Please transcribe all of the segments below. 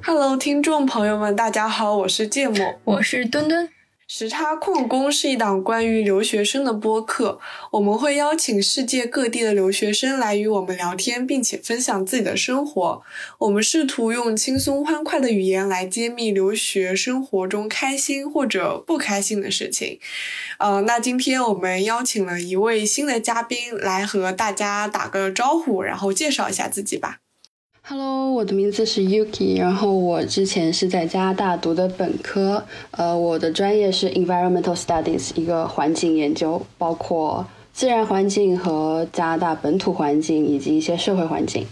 Hello，听众朋友们，大家好，我是芥末，我是墩墩。时差矿工是一档关于留学生的播客，我们会邀请世界各地的留学生来与我们聊天，并且分享自己的生活。我们试图用轻松欢快的语言来揭秘留学生活中开心或者不开心的事情。呃，那今天我们邀请了一位新的嘉宾来和大家打个招呼，然后介绍一下自己吧。Hello，我的名字是 Yuki，然后我之前是在加拿大读的本科，呃，我的专业是 Environmental Studies，一个环境研究，包括自然环境和加拿大本土环境以及一些社会环境。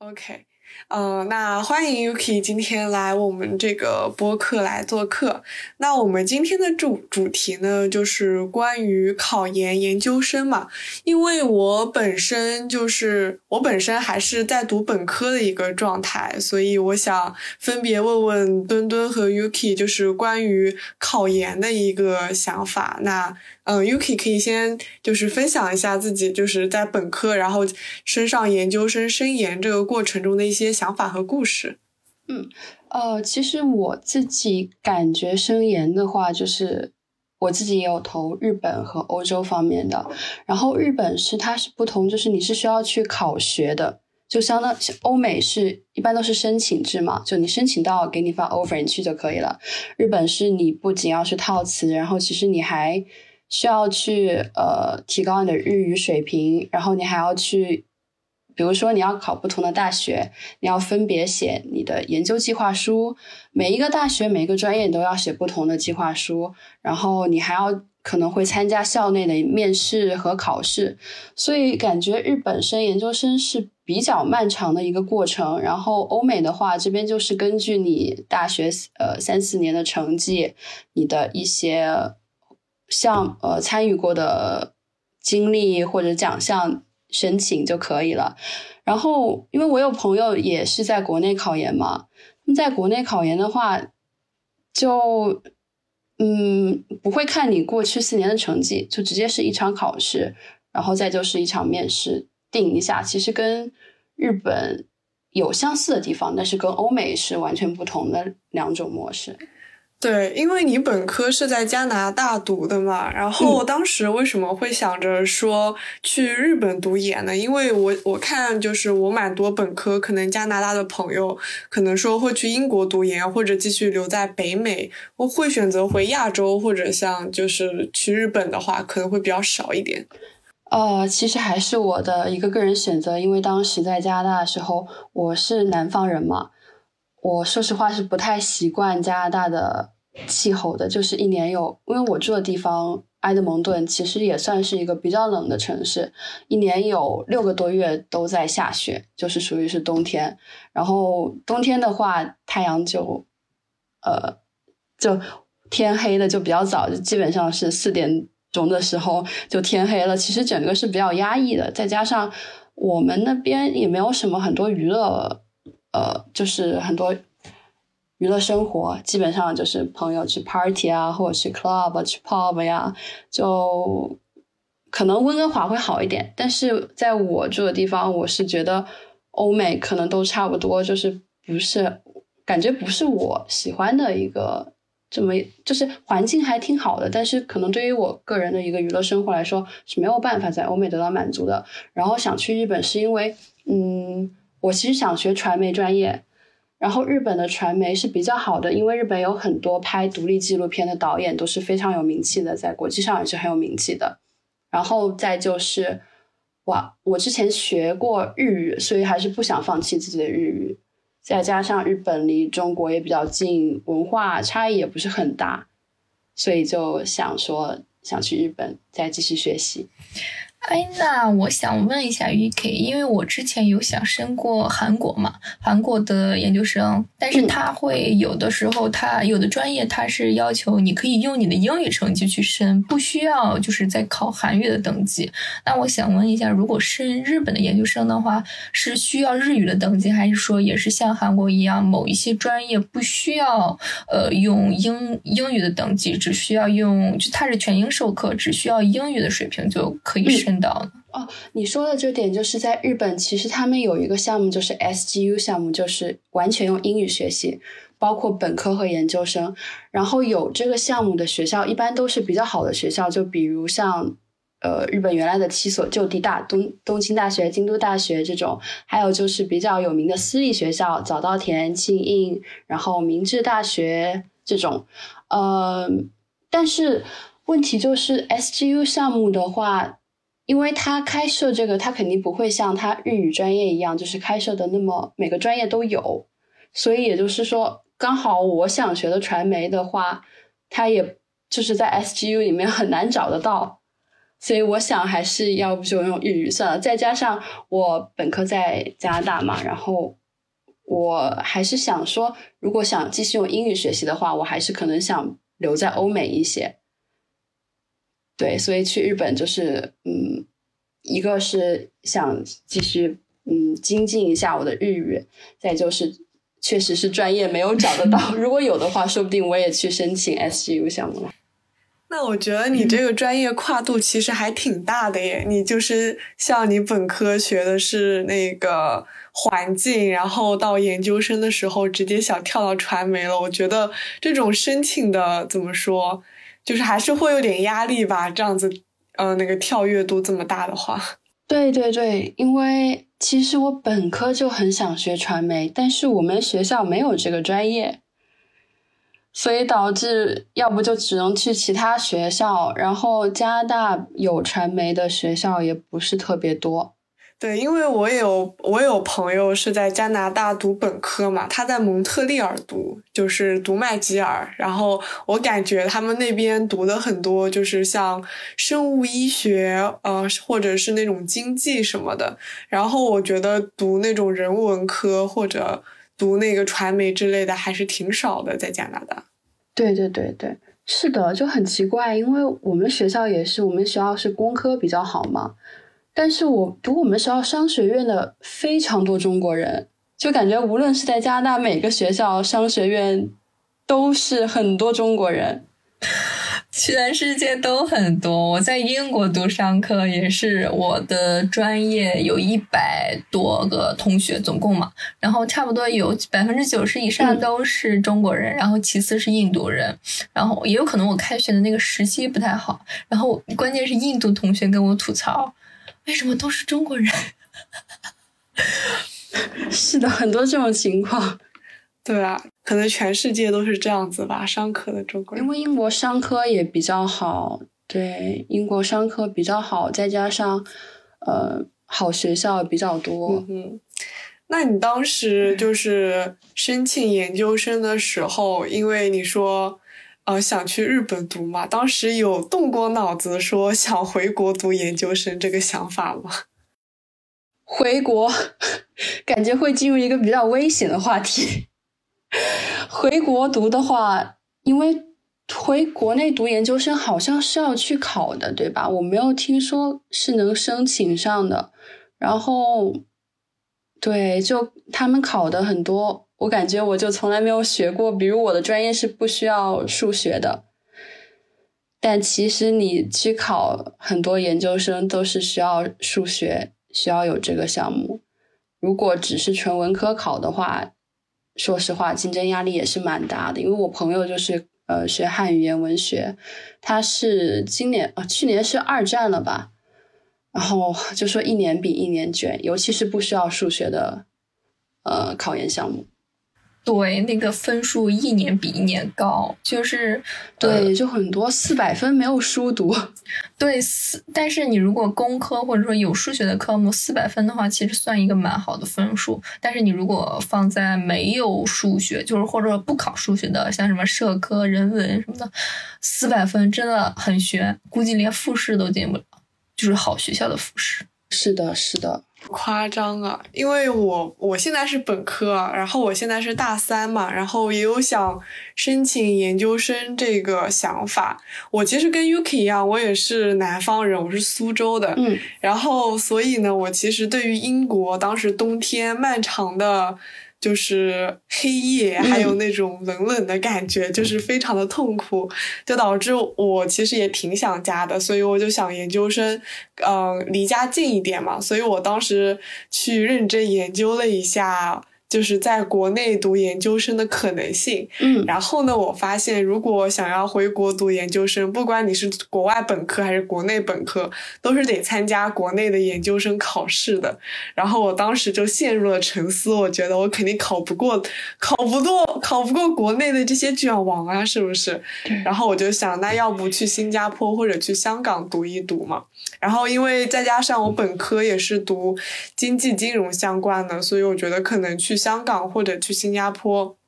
OK。嗯，那欢迎 Yuki 今天来我们这个播客来做客。那我们今天的主主题呢，就是关于考研研究生嘛。因为我本身就是我本身还是在读本科的一个状态，所以我想分别问问墩墩和 Yuki，就是关于考研的一个想法。那嗯，Yuki 可以先就是分享一下自己就是在本科，然后升上研究生升研这个过程中的一些想法和故事。嗯，呃，其实我自己感觉升研的话，就是我自己也有投日本和欧洲方面的。然后日本是它是不同，就是你是需要去考学的，就相当欧美是一般都是申请制嘛，就你申请到给你发 offer 你去就可以了。日本是你不仅要去套词，然后其实你还需要去呃提高你的日语水平，然后你还要去，比如说你要考不同的大学，你要分别写你的研究计划书。每一个大学每一个专业你都要写不同的计划书，然后你还要可能会参加校内的面试和考试。所以感觉日本升研究生是比较漫长的一个过程。然后欧美的话，这边就是根据你大学呃三四年的成绩，你的一些。像呃参与过的经历或者奖项申请就可以了。然后，因为我有朋友也是在国内考研嘛，那在国内考研的话，就嗯不会看你过去四年的成绩，就直接是一场考试，然后再就是一场面试，定一下。其实跟日本有相似的地方，但是跟欧美是完全不同的两种模式。对，因为你本科是在加拿大读的嘛，然后当时为什么会想着说去日本读研呢？因为我我看就是我蛮多本科可能加拿大的朋友可能说会去英国读研，或者继续留在北美，我会选择回亚洲，或者像就是去日本的话，可能会比较少一点。呃，其实还是我的一个个人选择，因为当时在加拿大的时候，我是南方人嘛。我说实话是不太习惯加拿大的气候的，就是一年有，因为我住的地方埃德蒙顿其实也算是一个比较冷的城市，一年有六个多月都在下雪，就是属于是冬天。然后冬天的话，太阳就，呃，就天黑的就比较早，就基本上是四点钟的时候就天黑了。其实整个是比较压抑的，再加上我们那边也没有什么很多娱乐。呃，就是很多娱乐生活，基本上就是朋友去 party 啊，或者去 club 去 pub 呀，就可能温哥华会好一点。但是在我住的地方，我是觉得欧美可能都差不多，就是不是感觉不是我喜欢的一个这么，就是环境还挺好的，但是可能对于我个人的一个娱乐生活来说是没有办法在欧美得到满足的。然后想去日本是因为，嗯。我其实想学传媒专业，然后日本的传媒是比较好的，因为日本有很多拍独立纪录片的导演都是非常有名气的，在国际上也是很有名气的。然后再就是，哇，我之前学过日语，所以还是不想放弃自己的日语。再加上日本离中国也比较近，文化差异也不是很大，所以就想说想去日本再继续学习。哎，那我想问一下 UK，因为我之前有想申过韩国嘛，韩国的研究生，但是他会有的时候，他有的专业他是要求你可以用你的英语成绩去申，不需要就是在考韩语的等级。那我想问一下，如果申日本的研究生的话，是需要日语的等级，还是说也是像韩国一样，某一些专业不需要呃用英英语的等级，只需要用就它是全英授课，只需要英语的水平就可以申？哦，你说的这点就是在日本，其实他们有一个项目，就是 SGU 项目，就是完全用英语学习，包括本科和研究生。然后有这个项目的学校，一般都是比较好的学校，就比如像呃日本原来的七所就地大，东东京大学、京都大学这种，还有就是比较有名的私立学校，早稻田、庆应，然后明治大学这种。呃，但是问题就是 SGU 项目的话。因为他开设这个，他肯定不会像他日语专业一样，就是开设的那么每个专业都有，所以也就是说，刚好我想学的传媒的话，他也就是在 SGU 里面很难找得到，所以我想还是要不就用日语算了。再加上我本科在加拿大嘛，然后我还是想说，如果想继续用英语学习的话，我还是可能想留在欧美一些。对，所以去日本就是，嗯，一个是想继续，嗯，精进一下我的日语，再就是确实是专业没有找得到，如果有的话，说不定我也去申请 SGU 项目了。那我觉得你这个专业跨度其实还挺大的耶，你就是像你本科学的是那个环境，然后到研究生的时候直接想跳到传媒了，我觉得这种申请的怎么说？就是还是会有点压力吧，这样子，呃，那个跳跃度这么大的话，对对对，因为其实我本科就很想学传媒，但是我们学校没有这个专业，所以导致要不就只能去其他学校，然后加拿大有传媒的学校也不是特别多。对，因为我有我有朋友是在加拿大读本科嘛，他在蒙特利尔读，就是读麦吉尔。然后我感觉他们那边读的很多，就是像生物医学，呃，或者是那种经济什么的。然后我觉得读那种人文科或者读那个传媒之类的还是挺少的，在加拿大。对对对对，是的，就很奇怪，因为我们学校也是，我们学校是工科比较好嘛。但是我读我们学校商学院的非常多中国人，就感觉无论是在加拿大每个学校商学院，都是很多中国人，全世界都很多。我在英国读商科也是，我的专业有一百多个同学总共嘛，然后差不多有百分之九十以上都是中国人，然后其次是印度人，然后也有可能我开学的那个时机不太好，然后关键是印度同学跟我吐槽。为什么都是中国人？是的，很多这种情况。对啊，可能全世界都是这样子吧。商科的中国人，因为英国商科也比较好，对，英国商科比较好，再加上呃，好学校比较多。嗯，那你当时就是申请研究生的时候，因为你说。呃，想去日本读嘛？当时有动过脑子说想回国读研究生这个想法吗？回国，感觉会进入一个比较危险的话题。回国读的话，因为回国内读研究生好像是要去考的，对吧？我没有听说是能申请上的。然后，对，就他们考的很多。我感觉我就从来没有学过，比如我的专业是不需要数学的，但其实你去考很多研究生都是需要数学，需要有这个项目。如果只是纯文科考的话，说实话竞争压力也是蛮大的。因为我朋友就是呃学汉语言文学，他是今年啊去年是二战了吧，然后就说一年比一年卷，尤其是不需要数学的呃考研项目。对，那个分数一年比一年高，就是对，就很多四百分没有书读。对，四，但是你如果工科或者说有数学的科目，四百分的话，其实算一个蛮好的分数。但是你如果放在没有数学，就是或者不考数学的，像什么社科、人文什么的，四百分真的很悬，估计连复试都进不了，就是好学校的复试。是的，是的。夸张啊！因为我我现在是本科，然后我现在是大三嘛，然后也有想申请研究生这个想法。我其实跟 Yuki 一样，我也是南方人，我是苏州的。嗯，然后所以呢，我其实对于英国当时冬天漫长的就是黑夜，还有那种冷冷的感觉，就是非常的痛苦，就导致我其实也挺想家的，所以我就想研究生，嗯，离家近一点嘛，所以我当时去认真研究了一下。就是在国内读研究生的可能性，嗯，然后呢，我发现如果想要回国读研究生，不管你是国外本科还是国内本科，都是得参加国内的研究生考试的。然后我当时就陷入了沉思，我觉得我肯定考不过，考不过，考不过国内的这些卷王啊，是不是？然后我就想，那要不去新加坡或者去香港读一读嘛？然后，因为再加上我本科也是读经济金融相关的，所以我觉得可能去香港或者去新加坡。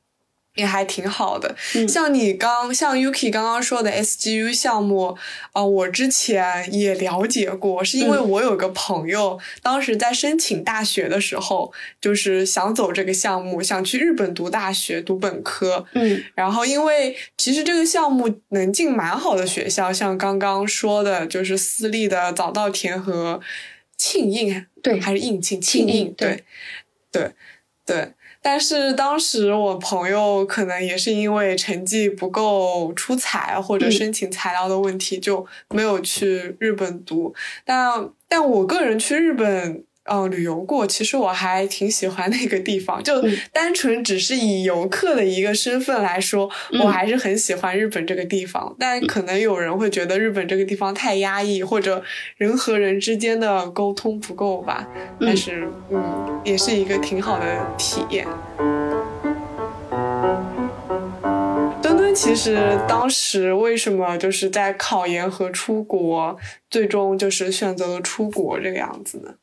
也还挺好的，像你刚像 Yuki 刚刚说的 SGU 项目，啊，我之前也了解过，是因为我有个朋友，当时在申请大学的时候，就是想走这个项目，想去日本读大学读本科，嗯，然后因为其实这个项目能进蛮好的学校，像刚刚说的，就是私立的早稻田和庆应，对，还是应庆庆应，对，对，对。但是当时我朋友可能也是因为成绩不够出彩，或者申请材料的问题，就没有去日本读。但但我个人去日本。嗯，旅游过，其实我还挺喜欢那个地方。就单纯只是以游客的一个身份来说，我还是很喜欢日本这个地方。但可能有人会觉得日本这个地方太压抑，或者人和人之间的沟通不够吧。但是，嗯，也是一个挺好的体验。墩墩其实当时为什么就是在考研和出国，最终就是选择了出国这个样子呢？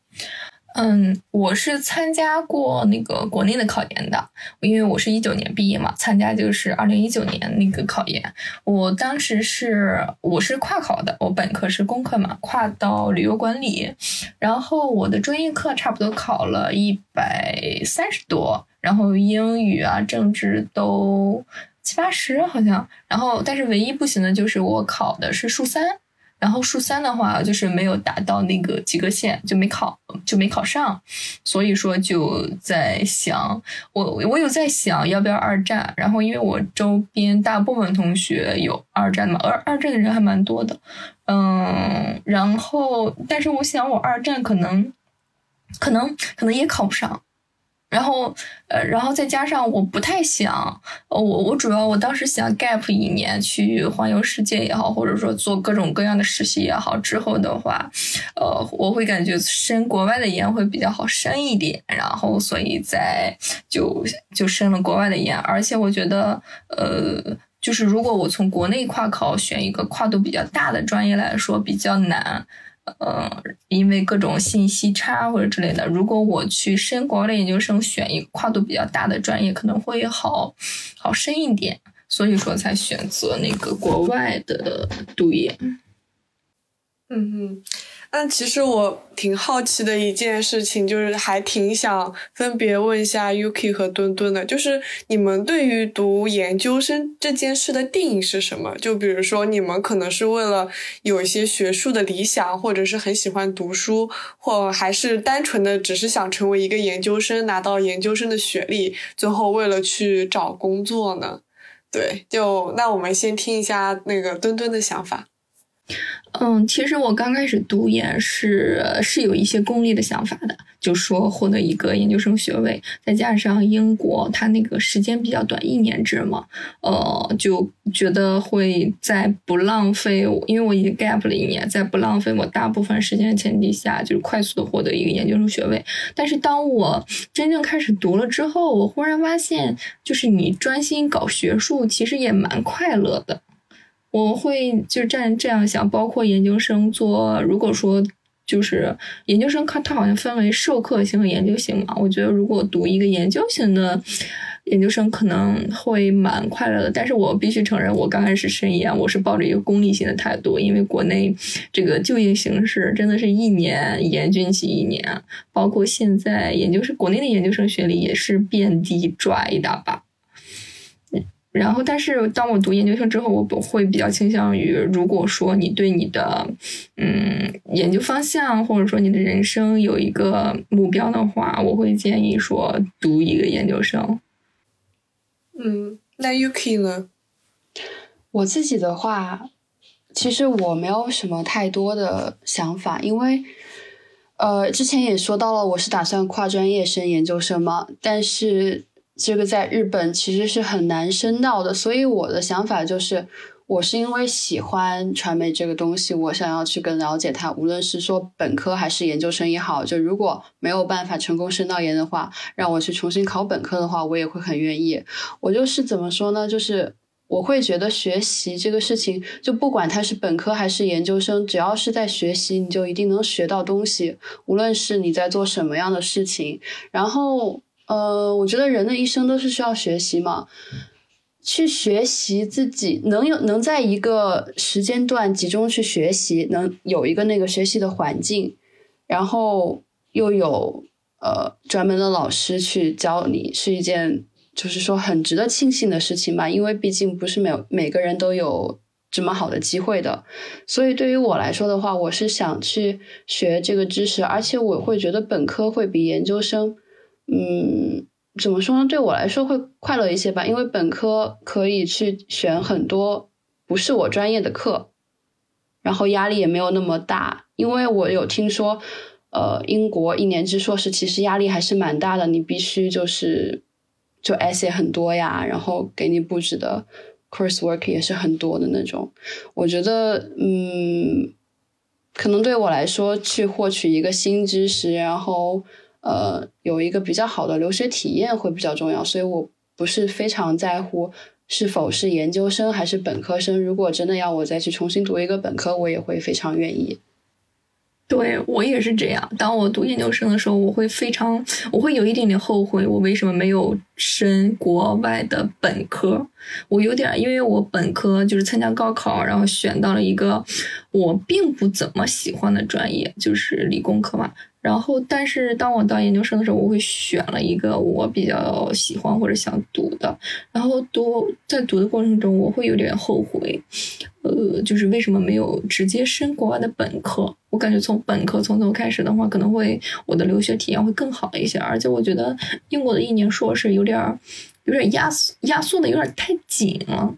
嗯，我是参加过那个国内的考研的，因为我是一九年毕业嘛，参加就是二零一九年那个考研。我当时是我是跨考的，我本科是工科嘛，跨到旅游管理，然后我的专业课差不多考了一百三十多，然后英语啊、政治都七八十好像，然后但是唯一不行的就是我考的是数三。然后数三的话，就是没有达到那个及格线，就没考，就没考上。所以说就在想，我我有在想要不要二战。然后因为我周边大部分同学有二战嘛，二二战的人还蛮多的，嗯，然后但是我想我二战可能，可能可能也考不上。然后，呃，然后再加上我不太想，我我主要我当时想 gap 一年去环游世界也好，或者说做各种各样的实习也好，之后的话，呃，我会感觉申国外的研会比较好申一点，然后所以在就就申了国外的研，而且我觉得，呃，就是如果我从国内跨考选一个跨度比较大的专业来说，比较难。呃，因为各种信息差或者之类的，如果我去申国外的研究生，选一个跨度比较大的专业，可能会好好深一点，所以说才选择那个国外的读研。嗯嗯。但其实我挺好奇的一件事情，就是还挺想分别问一下 Yuki 和墩墩的，就是你们对于读研究生这件事的定义是什么？就比如说，你们可能是为了有一些学术的理想，或者是很喜欢读书，或还是单纯的只是想成为一个研究生，拿到研究生的学历，最后为了去找工作呢？对，就那我们先听一下那个墩墩的想法。嗯，其实我刚开始读研是是有一些功利的想法的，就说获得一个研究生学位，再加上英国它那个时间比较短，一年制嘛，呃，就觉得会在不浪费，因为我已经 gap 了一年，在不浪费我大部分时间的前提下，就是快速的获得一个研究生学位。但是当我真正开始读了之后，我忽然发现，就是你专心搞学术，其实也蛮快乐的。我会就这样这样想，包括研究生做，如果说就是研究生，它它好像分为授课型和研究型嘛。我觉得如果读一个研究型的研究生，可能会蛮快乐的。但是我必须承认，我刚开始申研，我是抱着一个功利性的态度，因为国内这个就业形势真的是一年严峻起一年，包括现在研究生国内的研究生学历也是遍地拽一大把。然后，但是当我读研究生之后，我会比较倾向于，如果说你对你的嗯研究方向或者说你的人生有一个目标的话，我会建议说读一个研究生。嗯，那 Yuki 呢？我自己的话，其实我没有什么太多的想法，因为呃，之前也说到了，我是打算跨专业升研究生嘛，但是。这个在日本其实是很难升到的，所以我的想法就是，我是因为喜欢传媒这个东西，我想要去更了解它。无论是说本科还是研究生也好，就如果没有办法成功升到研的话，让我去重新考本科的话，我也会很愿意。我就是怎么说呢？就是我会觉得学习这个事情，就不管它是本科还是研究生，只要是在学习，你就一定能学到东西。无论是你在做什么样的事情，然后。呃，我觉得人的一生都是需要学习嘛，去学习自己能有能在一个时间段集中去学习，能有一个那个学习的环境，然后又有呃专门的老师去教你，是一件就是说很值得庆幸的事情吧。因为毕竟不是每每个人都有这么好的机会的，所以对于我来说的话，我是想去学这个知识，而且我会觉得本科会比研究生。嗯，怎么说呢？对我来说会快乐一些吧，因为本科可以去选很多不是我专业的课，然后压力也没有那么大。因为我有听说，呃，英国一年制硕士其实压力还是蛮大的，你必须就是就 essay 很多呀，然后给你布置的 coursework 也是很多的那种。我觉得，嗯，可能对我来说，去获取一个新知识，然后。呃，有一个比较好的留学体验会比较重要，所以我不是非常在乎是否是研究生还是本科生。如果真的要我再去重新读一个本科，我也会非常愿意。对我也是这样。当我读研究生的时候，我会非常，我会有一点点后悔，我为什么没有升国外的本科？我有点，因为我本科就是参加高考，然后选到了一个我并不怎么喜欢的专业，就是理工科嘛。然后，但是当我到研究生的时候，我会选了一个我比较喜欢或者想读的。然后读在读的过程中，我会有点后悔，呃，就是为什么没有直接升国外的本科？我感觉从本科从头开始的话，可能会我的留学体验会更好一些。而且我觉得英国的一年硕士有点有点压缩压缩的有点太紧了，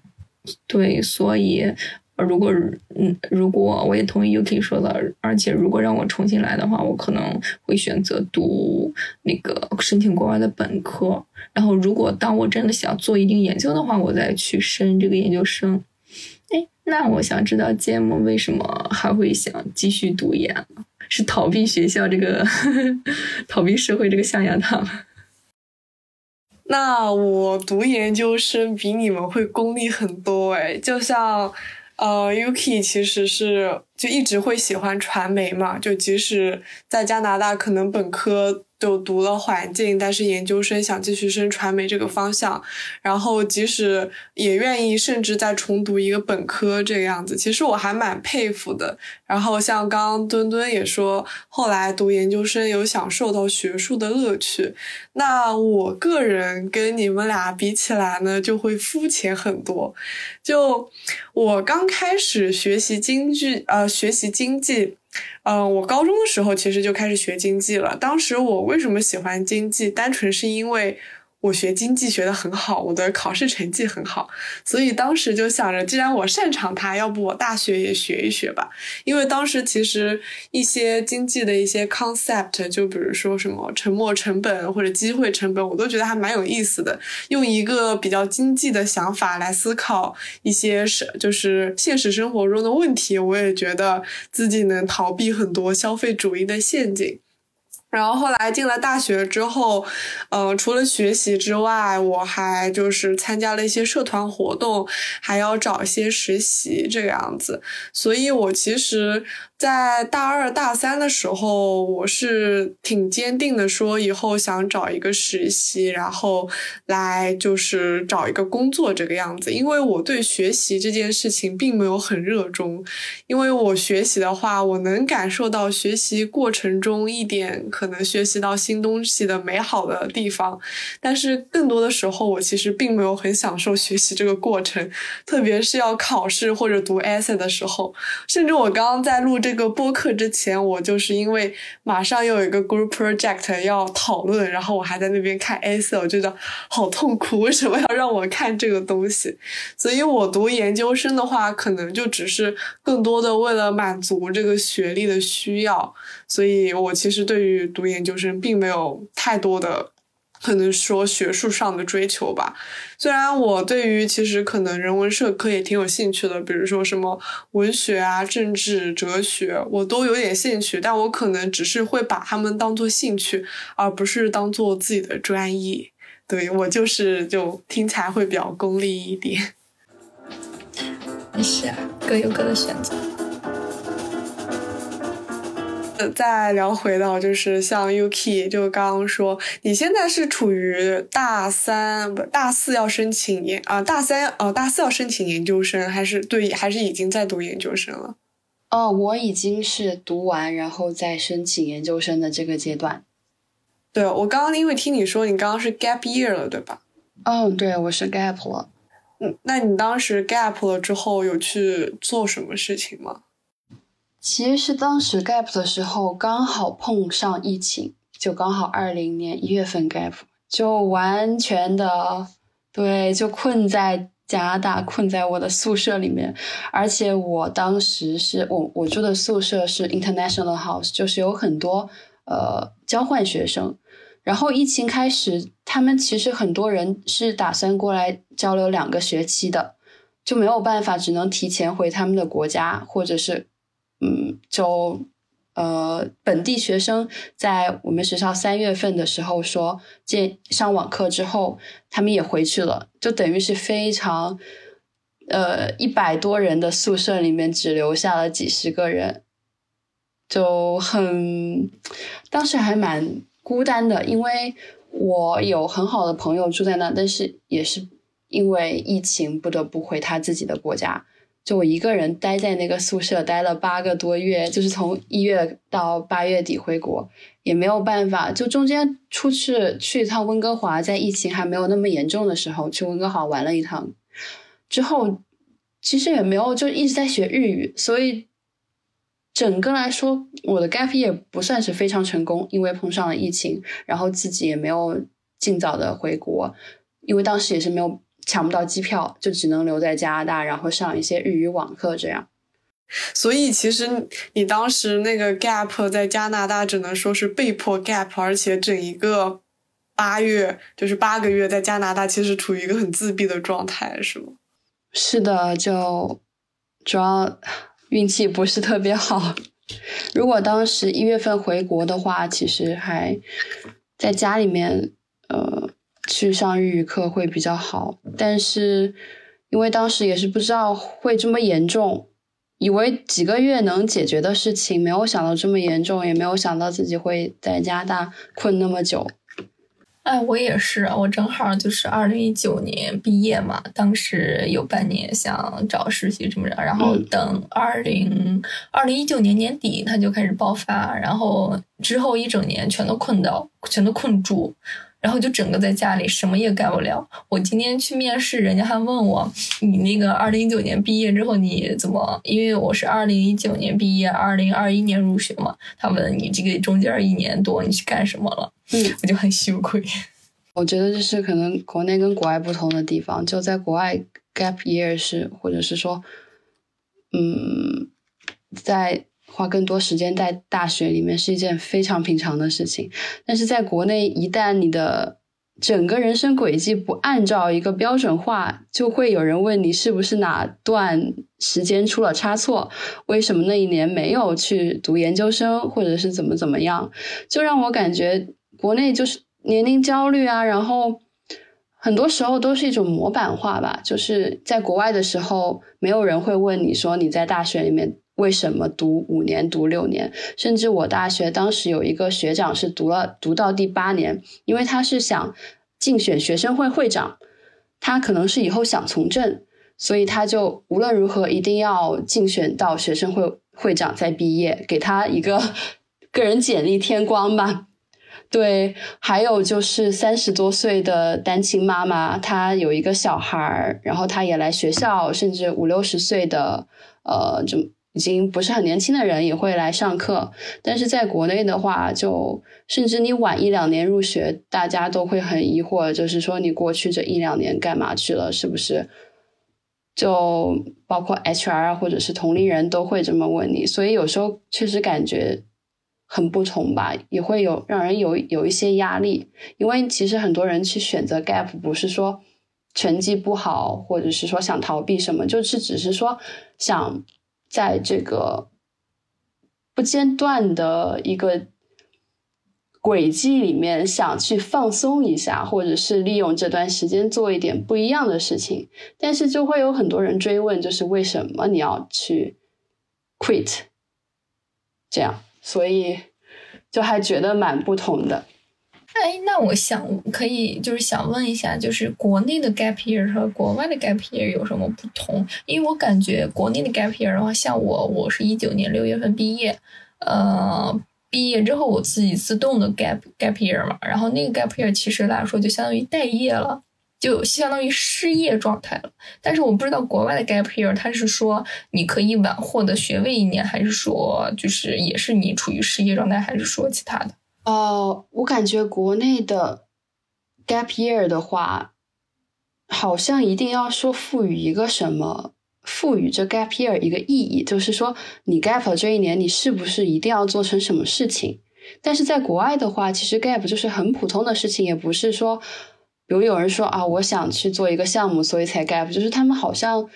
对，所以。如果嗯，如果我也同意 UK 说的，而且如果让我重新来的话，我可能会选择读那个申请国外的本科。然后，如果当我真的想做一定研究的话，我再去申这个研究生。哎，那我想知道芥末为什么还会想继续读研呢？是逃避学校这个，逃避社会这个象牙塔吗？那我读研究生比你们会功利很多哎，就像。呃，Yuki 其实是就一直会喜欢传媒嘛，就即使在加拿大，可能本科。就读了环境，但是研究生想继续升传媒这个方向，然后即使也愿意，甚至再重读一个本科这个样子，其实我还蛮佩服的。然后像刚刚墩墩也说，后来读研究生有享受到学术的乐趣。那我个人跟你们俩比起来呢，就会肤浅很多。就我刚开始学习京剧，呃，学习经济。嗯，我高中的时候其实就开始学经济了。当时我为什么喜欢经济？单纯是因为。我学经济学的很好，我的考试成绩很好，所以当时就想着，既然我擅长它，要不我大学也学一学吧。因为当时其实一些经济的一些 concept，就比如说什么沉没成本或者机会成本，我都觉得还蛮有意思的。用一个比较经济的想法来思考一些是就是现实生活中的问题，我也觉得自己能逃避很多消费主义的陷阱。然后后来进了大学之后，嗯，除了学习之外，我还就是参加了一些社团活动，还要找一些实习这个样子。所以我其实。在大二大三的时候，我是挺坚定的，说以后想找一个实习，然后来就是找一个工作这个样子。因为我对学习这件事情并没有很热衷，因为我学习的话，我能感受到学习过程中一点可能学习到新东西的美好的地方，但是更多的时候，我其实并没有很享受学习这个过程，特别是要考试或者读 essay 的时候，甚至我刚刚在录这。这个播客之前，我就是因为马上又有一个 group project 要讨论，然后我还在那边看 essay，我觉得好痛苦。为什么要让我看这个东西？所以我读研究生的话，可能就只是更多的为了满足这个学历的需要。所以我其实对于读研究生并没有太多的。可能说学术上的追求吧，虽然我对于其实可能人文社科也挺有兴趣的，比如说什么文学啊、政治、哲学，我都有点兴趣，但我可能只是会把他们当做兴趣，而不是当做自己的专业。对我就是就听起来会比较功利一点。没事啊，各有各的选择。再聊回到就是像 UK，就刚刚说，你现在是处于大三不大四要申请研啊，大三哦大四要申请研究生，还是对还是已经在读研究生了？哦，我已经是读完，然后再申请研究生的这个阶段。对，我刚刚因为听你说你刚刚是 gap year 了，对吧？嗯，对，我是 gap 了。嗯，那你当时 gap 了之后有去做什么事情吗？其实是当时 gap 的时候，刚好碰上疫情，就刚好二零年一月份 gap，就完全的对，就困在加拿大，困在我的宿舍里面。而且我当时是我我住的宿舍是 international house，就是有很多呃交换学生。然后疫情开始，他们其实很多人是打算过来交流两个学期的，就没有办法，只能提前回他们的国家，或者是。嗯，就呃，本地学生在我们学校三月份的时候说，见上网课之后，他们也回去了，就等于是非常呃一百多人的宿舍里面只留下了几十个人，就很当时还蛮孤单的，因为我有很好的朋友住在那，但是也是因为疫情不得不回他自己的国家。就我一个人待在那个宿舍待了八个多月，就是从一月到八月底回国，也没有办法。就中间出去去一趟温哥华，在疫情还没有那么严重的时候去温哥华玩了一趟，之后其实也没有就一直在学日语，所以整个来说我的 gap 也不算是非常成功，因为碰上了疫情，然后自己也没有尽早的回国，因为当时也是没有。抢不到机票，就只能留在加拿大，然后上一些日语网课，这样。所以其实你当时那个 gap 在加拿大只能说是被迫 gap，而且整一个八月就是八个月在加拿大，其实处于一个很自闭的状态，是吗？是的，就主要运气不是特别好。如果当时一月份回国的话，其实还在家里面，呃。去上日语课会比较好，但是因为当时也是不知道会这么严重，以为几个月能解决的事情，没有想到这么严重，也没有想到自己会在加拿大困那么久。哎，我也是，我正好就是二零一九年毕业嘛，当时有半年想找实习什么的，然后等二零二零一九年年底它就开始爆发，然后之后一整年全都困到，全都困住。然后就整个在家里什么也干不了。我今天去面试，人家还问我，你那个二零一九年毕业之后你怎么？因为我是二零一九年毕业，二零二一年入学嘛。他问你这个中间一年多你去干什么了？嗯，我就很羞愧。我觉得这是可能国内跟国外不同的地方。就在国外，gap year 是或者是说，嗯，在。花更多时间在大学里面是一件非常平常的事情，但是在国内，一旦你的整个人生轨迹不按照一个标准化，就会有人问你是不是哪段时间出了差错，为什么那一年没有去读研究生，或者是怎么怎么样，就让我感觉国内就是年龄焦虑啊，然后很多时候都是一种模板化吧，就是在国外的时候，没有人会问你说你在大学里面。为什么读五年、读六年？甚至我大学当时有一个学长是读了读到第八年，因为他是想竞选学生会会长，他可能是以后想从政，所以他就无论如何一定要竞选到学生会会长再毕业，给他一个 个人简历添光吧。对，还有就是三十多岁的单亲妈妈，她有一个小孩儿，然后她也来学校，甚至五六十岁的呃，就。已经不是很年轻的人也会来上课，但是在国内的话，就甚至你晚一两年入学，大家都会很疑惑，就是说你过去这一两年干嘛去了，是不是？就包括 HR 或者是同龄人都会这么问你，所以有时候确实感觉很不同吧，也会有让人有有一些压力，因为其实很多人去选择 gap 不是说成绩不好，或者是说想逃避什么，就是只是说想。在这个不间断的一个轨迹里面，想去放松一下，或者是利用这段时间做一点不一样的事情，但是就会有很多人追问，就是为什么你要去 quit？这样，所以就还觉得蛮不同的。哎，那我想可以就是想问一下，就是国内的 gap year 和国外的 gap year 有什么不同？因为我感觉国内的 gap year 的话，像我，我是一九年六月份毕业，呃，毕业之后我自己自动的 gap gap year 嘛，然后那个 gap year 其实来说就相当于待业了，就相当于失业状态了。但是我不知道国外的 gap year 它是说你可以晚获得学位一年，还是说就是也是你处于失业状态，还是说其他的？哦，我感觉国内的 gap year 的话，好像一定要说赋予一个什么，赋予这 gap year 一个意义，就是说你 gap 这一年，你是不是一定要做成什么事情？但是在国外的话，其实 gap 就是很普通的事情，也不是说，比如有人说啊，我想去做一个项目，所以才 gap，就是他们好像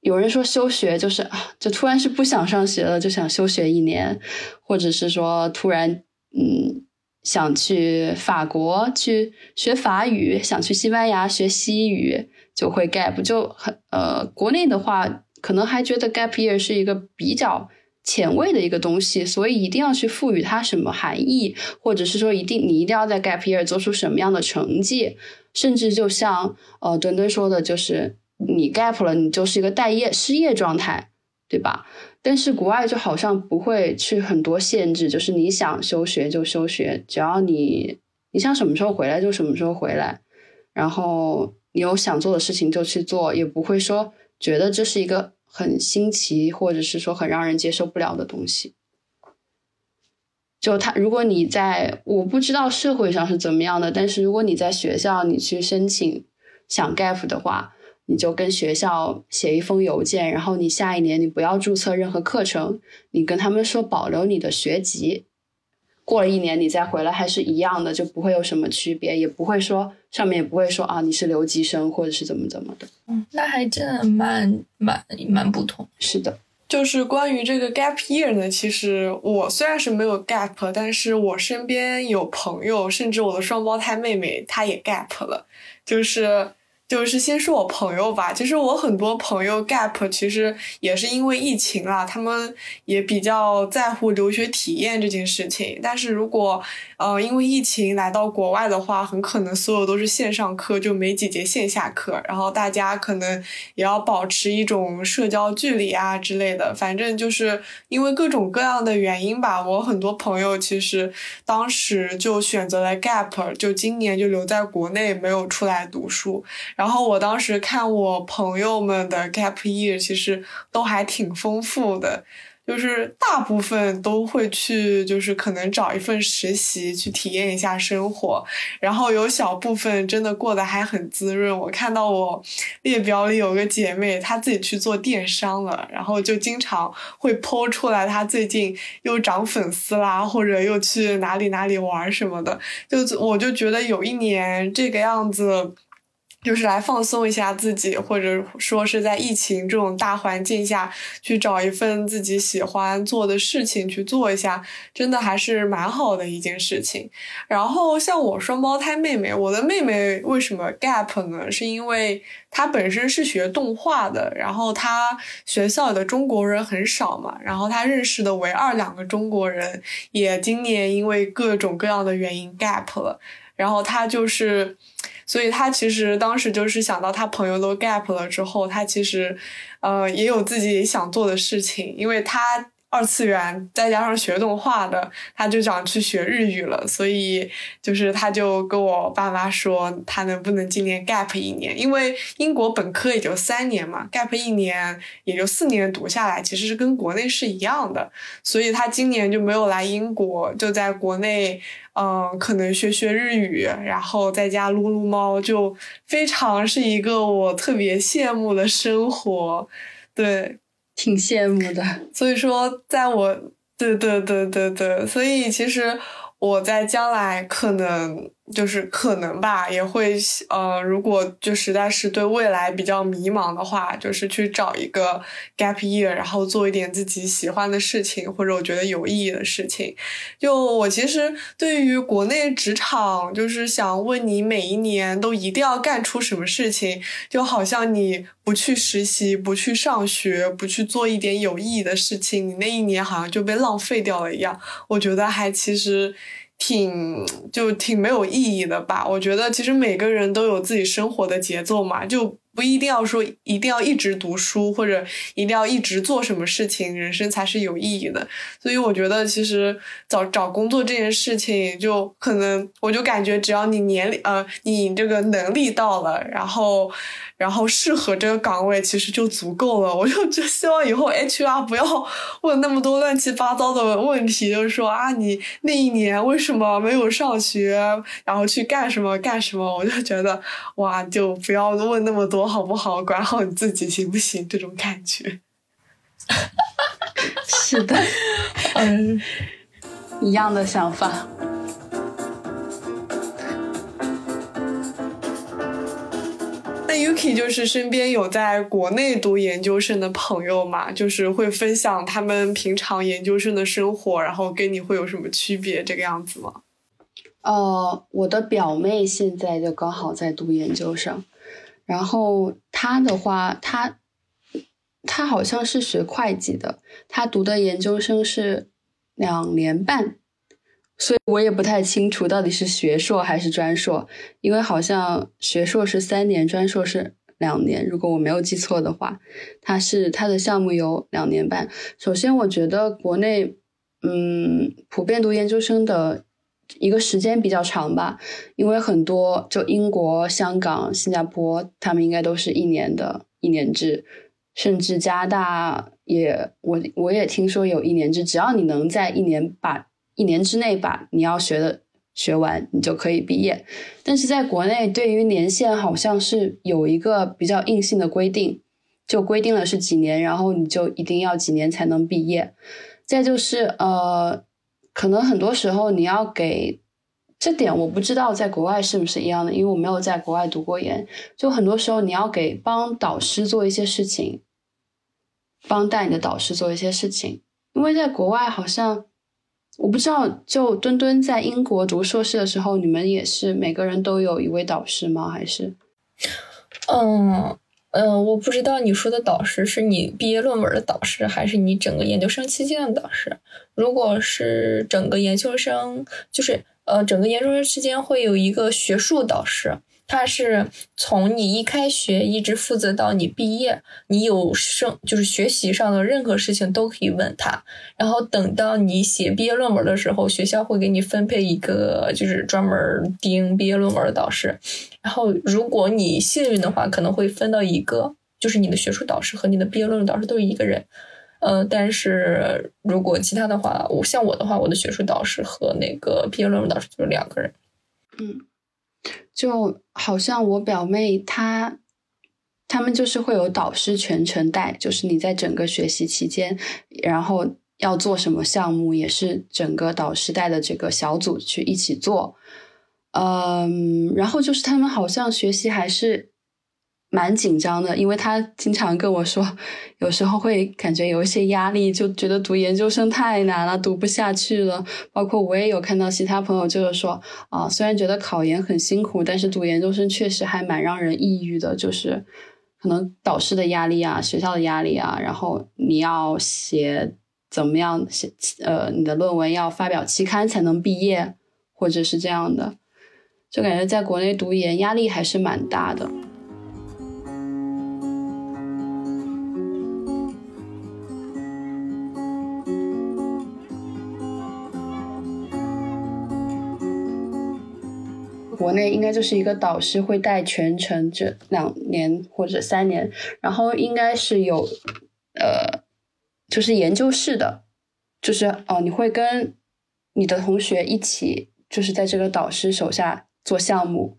有人说休学，就是啊，就突然是不想上学了，就想休学一年，或者是说突然。嗯，想去法国去学法语，想去西班牙学西语，就会 gap 就很呃，国内的话可能还觉得 gap year 是一个比较前卫的一个东西，所以一定要去赋予它什么含义，或者是说一定你一定要在 gap year 做出什么样的成绩，甚至就像呃墩墩说的，就是你 gap 了，你就是一个待业失业状态，对吧？但是国外就好像不会去很多限制，就是你想休学就休学，只要你你想什么时候回来就什么时候回来，然后你有想做的事情就去做，也不会说觉得这是一个很新奇或者是说很让人接受不了的东西。就他，如果你在我不知道社会上是怎么样的，但是如果你在学校你去申请想 gap 的话。你就跟学校写一封邮件，然后你下一年你不要注册任何课程，你跟他们说保留你的学籍，过了一年你再回来还是一样的，就不会有什么区别，也不会说上面也不会说啊你是留级生或者是怎么怎么的。嗯，那还真的蛮蛮蛮不同。是的，就是关于这个 gap year 呢，其实我虽然是没有 gap，但是我身边有朋友，甚至我的双胞胎妹妹她也 gap 了，就是。就是先说我朋友吧，其实我很多朋友 gap 其实也是因为疫情啦，他们也比较在乎留学体验这件事情。但是如果呃因为疫情来到国外的话，很可能所有都是线上课，就没几节线下课，然后大家可能也要保持一种社交距离啊之类的。反正就是因为各种各样的原因吧，我很多朋友其实当时就选择了 gap，就今年就留在国内没有出来读书。然后我当时看我朋友们的 gap year，其实都还挺丰富的，就是大部分都会去，就是可能找一份实习去体验一下生活，然后有小部分真的过得还很滋润。我看到我列表里有个姐妹，她自己去做电商了，然后就经常会 po 出来她最近又涨粉丝啦，或者又去哪里哪里玩什么的，就我就觉得有一年这个样子。就是来放松一下自己，或者说是在疫情这种大环境下去找一份自己喜欢做的事情去做一下，真的还是蛮好的一件事情。然后像我双胞胎妹妹，我的妹妹为什么 gap 呢？是因为她本身是学动画的，然后她学校里的中国人很少嘛，然后她认识的唯二两个中国人，也今年因为各种各样的原因 gap 了，然后她就是。所以他其实当时就是想到他朋友都 gap 了之后，他其实，呃，也有自己想做的事情，因为他。二次元再加上学动画的，他就想去学日语了，所以就是他就跟我爸妈说，他能不能今年 gap 一年？因为英国本科也就三年嘛，gap 一年也就四年读下来，其实是跟国内是一样的，所以他今年就没有来英国，就在国内，嗯，可能学学日语，然后在家撸撸猫，就非常是一个我特别羡慕的生活，对。挺羡慕的，所以说，在我，对对对对对，所以其实我在将来可能。就是可能吧，也会呃，如果就实在是对未来比较迷茫的话，就是去找一个 gap year，然后做一点自己喜欢的事情，或者我觉得有意义的事情。就我其实对于国内职场，就是想问你，每一年都一定要干出什么事情？就好像你不去实习、不去上学、不去做一点有意义的事情，你那一年好像就被浪费掉了一样。我觉得还其实。挺就挺没有意义的吧？我觉得其实每个人都有自己生活的节奏嘛，就。不一定要说一定要一直读书，或者一定要一直做什么事情，人生才是有意义的。所以我觉得，其实找找工作这件事情，就可能我就感觉，只要你年龄呃，你这个能力到了，然后然后适合这个岗位，其实就足够了。我就就希望以后 HR 不要问那么多乱七八糟的问题，就是说啊，你那一年为什么没有上学，然后去干什么干什么？我就觉得哇，就不要问那么多。好不好？管好你自己行不行？这种感觉，是的，嗯，一样的想法。那 Yuki 就是身边有在国内读研究生的朋友嘛，就是会分享他们平常研究生的生活，然后跟你会有什么区别？这个样子吗？呃，我的表妹现在就刚好在读研究生。然后她的话，她她好像是学会计的，她读的研究生是两年半，所以我也不太清楚到底是学硕还是专硕，因为好像学硕是三年，专硕是两年，如果我没有记错的话，他是他的项目有两年半。首先，我觉得国内嗯，普遍读研究生的。一个时间比较长吧，因为很多就英国、香港、新加坡，他们应该都是一年的一年制，甚至加拿大也，我我也听说有一年制，只要你能在一年把一年之内把你要学的学完，你就可以毕业。但是在国内，对于年限好像是有一个比较硬性的规定，就规定了是几年，然后你就一定要几年才能毕业。再就是呃。可能很多时候你要给这点我不知道在国外是不是一样的，因为我没有在国外读过研。就很多时候你要给帮导师做一些事情，帮带你的导师做一些事情。因为在国外好像我不知道，就墩墩在英国读硕士的时候，你们也是每个人都有一位导师吗？还是？嗯。嗯，我不知道你说的导师是你毕业论文的导师，还是你整个研究生期间的导师。如果是整个研究生，就是呃，整个研究生期间会有一个学术导师。他是从你一开学一直负责到你毕业，你有生就是学习上的任何事情都可以问他。然后等到你写毕业论文的时候，学校会给你分配一个就是专门盯毕业论文的导师。然后如果你幸运的话，可能会分到一个，就是你的学术导师和你的毕业论文导师都是一个人。呃，但是如果其他的话，我像我的话，我的学术导师和那个毕业论文导师就是两个人。嗯。就好像我表妹她，他们就是会有导师全程带，就是你在整个学习期间，然后要做什么项目，也是整个导师带的这个小组去一起做。嗯，然后就是他们好像学习还是蛮紧张的，因为他经常跟我说，有时候会感觉有一些压力，就觉得读研究生太难了，读不下去了。包括我也有看到其他朋友就是说，啊，虽然觉得考研很辛苦，但是读研究生确实还蛮让人抑郁的，就是可能导师的压力啊，学校的压力啊，然后你要写怎么样写，呃，你的论文要发表期刊才能毕业，或者是这样的，就感觉在国内读研压力还是蛮大的。国内应该就是一个导师会带全程这两年或者三年，然后应该是有呃，就是研究室的，就是哦，你会跟你的同学一起，就是在这个导师手下做项目，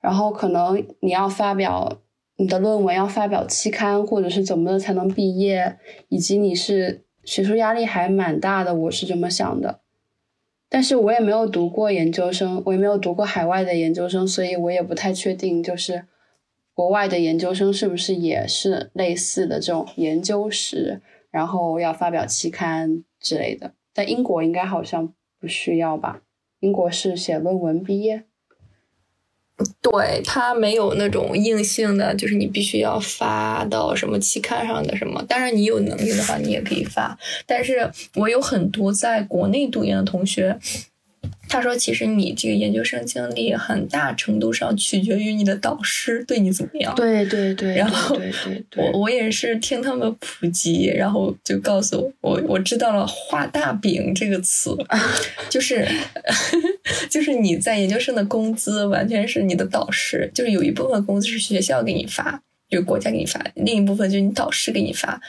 然后可能你要发表你的论文，要发表期刊，或者是怎么的才能毕业，以及你是学术压力还蛮大的，我是这么想的。但是我也没有读过研究生，我也没有读过海外的研究生，所以我也不太确定，就是国外的研究生是不是也是类似的这种研究室，然后要发表期刊之类的。在英国应该好像不需要吧？英国是写论文毕业。对它没有那种硬性的，就是你必须要发到什么期刊上的什么。当然，你有能力的话，你也可以发。但是我有很多在国内读研的同学。他说：“其实你这个研究生经历很大程度上取决于你的导师对你怎么样。”对对对。然后我我也是听他们普及，然后就告诉我，我知道了“画大饼”这个词，就是 就是你在研究生的工资完全是你的导师，就是有一部分工资是学校给你发。就国家给你发，另一部分就是你导师给你发。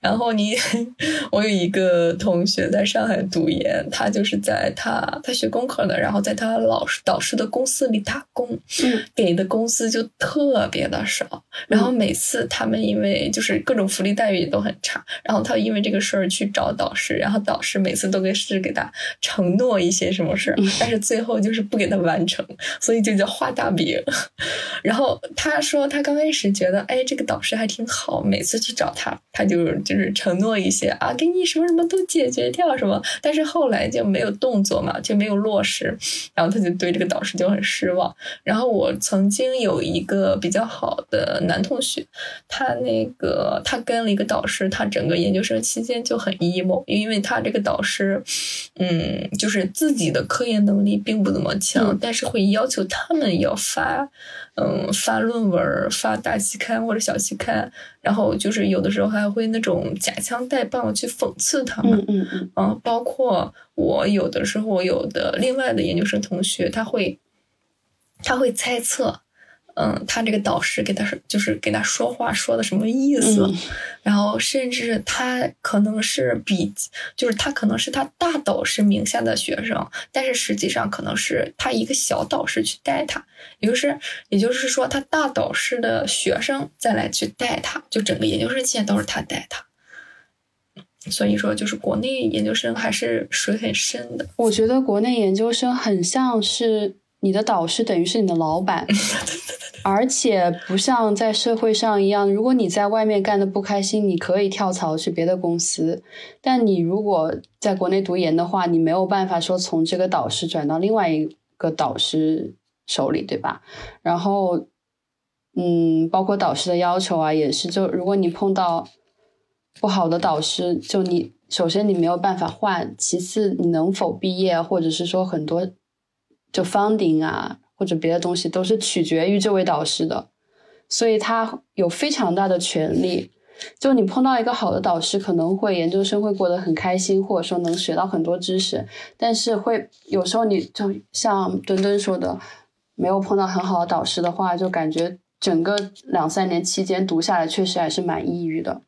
然后你，我有一个同学在上海读研，他就是在他他学工科的，然后在他老师导师的公司里打工，给的工资就特别的少。然后每次他们因为就是各种福利待遇也都很差，然后他因为这个事儿去找导师，然后导师每次都给是给他承诺一些什么事儿，但是最后就是不给他完成，所以就叫画大饼。然后他说他刚开始觉得。哎，这个导师还挺好，每次去找他，他就就是承诺一些啊，给你什么什么都解决掉什么，但是后来就没有动作嘛，就没有落实，然后他就对这个导师就很失望。然后我曾经有一个比较好的男同学，他那个他跟了一个导师，他整个研究生期间就很 emo，因为他这个导师，嗯，就是自己的科研能力并不怎么强，但是会要求他们要发。嗯，发论文、发大期刊或者小期刊，然后就是有的时候还会那种假枪带棒去讽刺他们。嗯嗯嗯。包括我有的时候，有的另外的研究生同学，他会他会猜测。嗯，他这个导师给他说，就是给他说话说的什么意思？然后甚至他可能是比，就是他可能是他大导师名下的学生，但是实际上可能是他一个小导师去带他，也就是也就是说，他大导师的学生再来去带他，就整个研究生期间都是他带他。所以说，就是国内研究生还是水很深的。我觉得国内研究生很像是。你的导师等于是你的老板，而且不像在社会上一样，如果你在外面干的不开心，你可以跳槽去别的公司。但你如果在国内读研的话，你没有办法说从这个导师转到另外一个导师手里，对吧？然后，嗯，包括导师的要求啊，也是，就如果你碰到不好的导师，就你首先你没有办法换，其次你能否毕业，或者是说很多。就 funding 啊，或者别的东西都是取决于这位导师的，所以他有非常大的权利。就你碰到一个好的导师，可能会研究生会过得很开心，或者说能学到很多知识。但是会有时候你就像墩墩说的，没有碰到很好的导师的话，就感觉整个两三年期间读下来，确实还是蛮抑郁的。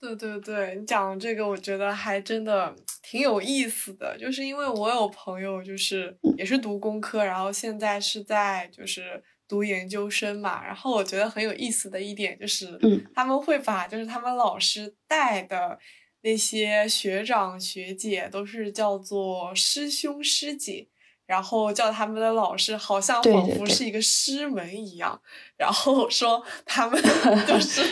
对对对，你讲这个，我觉得还真的挺有意思的。就是因为我有朋友，就是也是读工科，然后现在是在就是读研究生嘛。然后我觉得很有意思的一点就是，他们会把就是他们老师带的那些学长学姐都是叫做师兄师姐。然后叫他们的老师，好像仿佛是一个师门一样，然后说他们 就是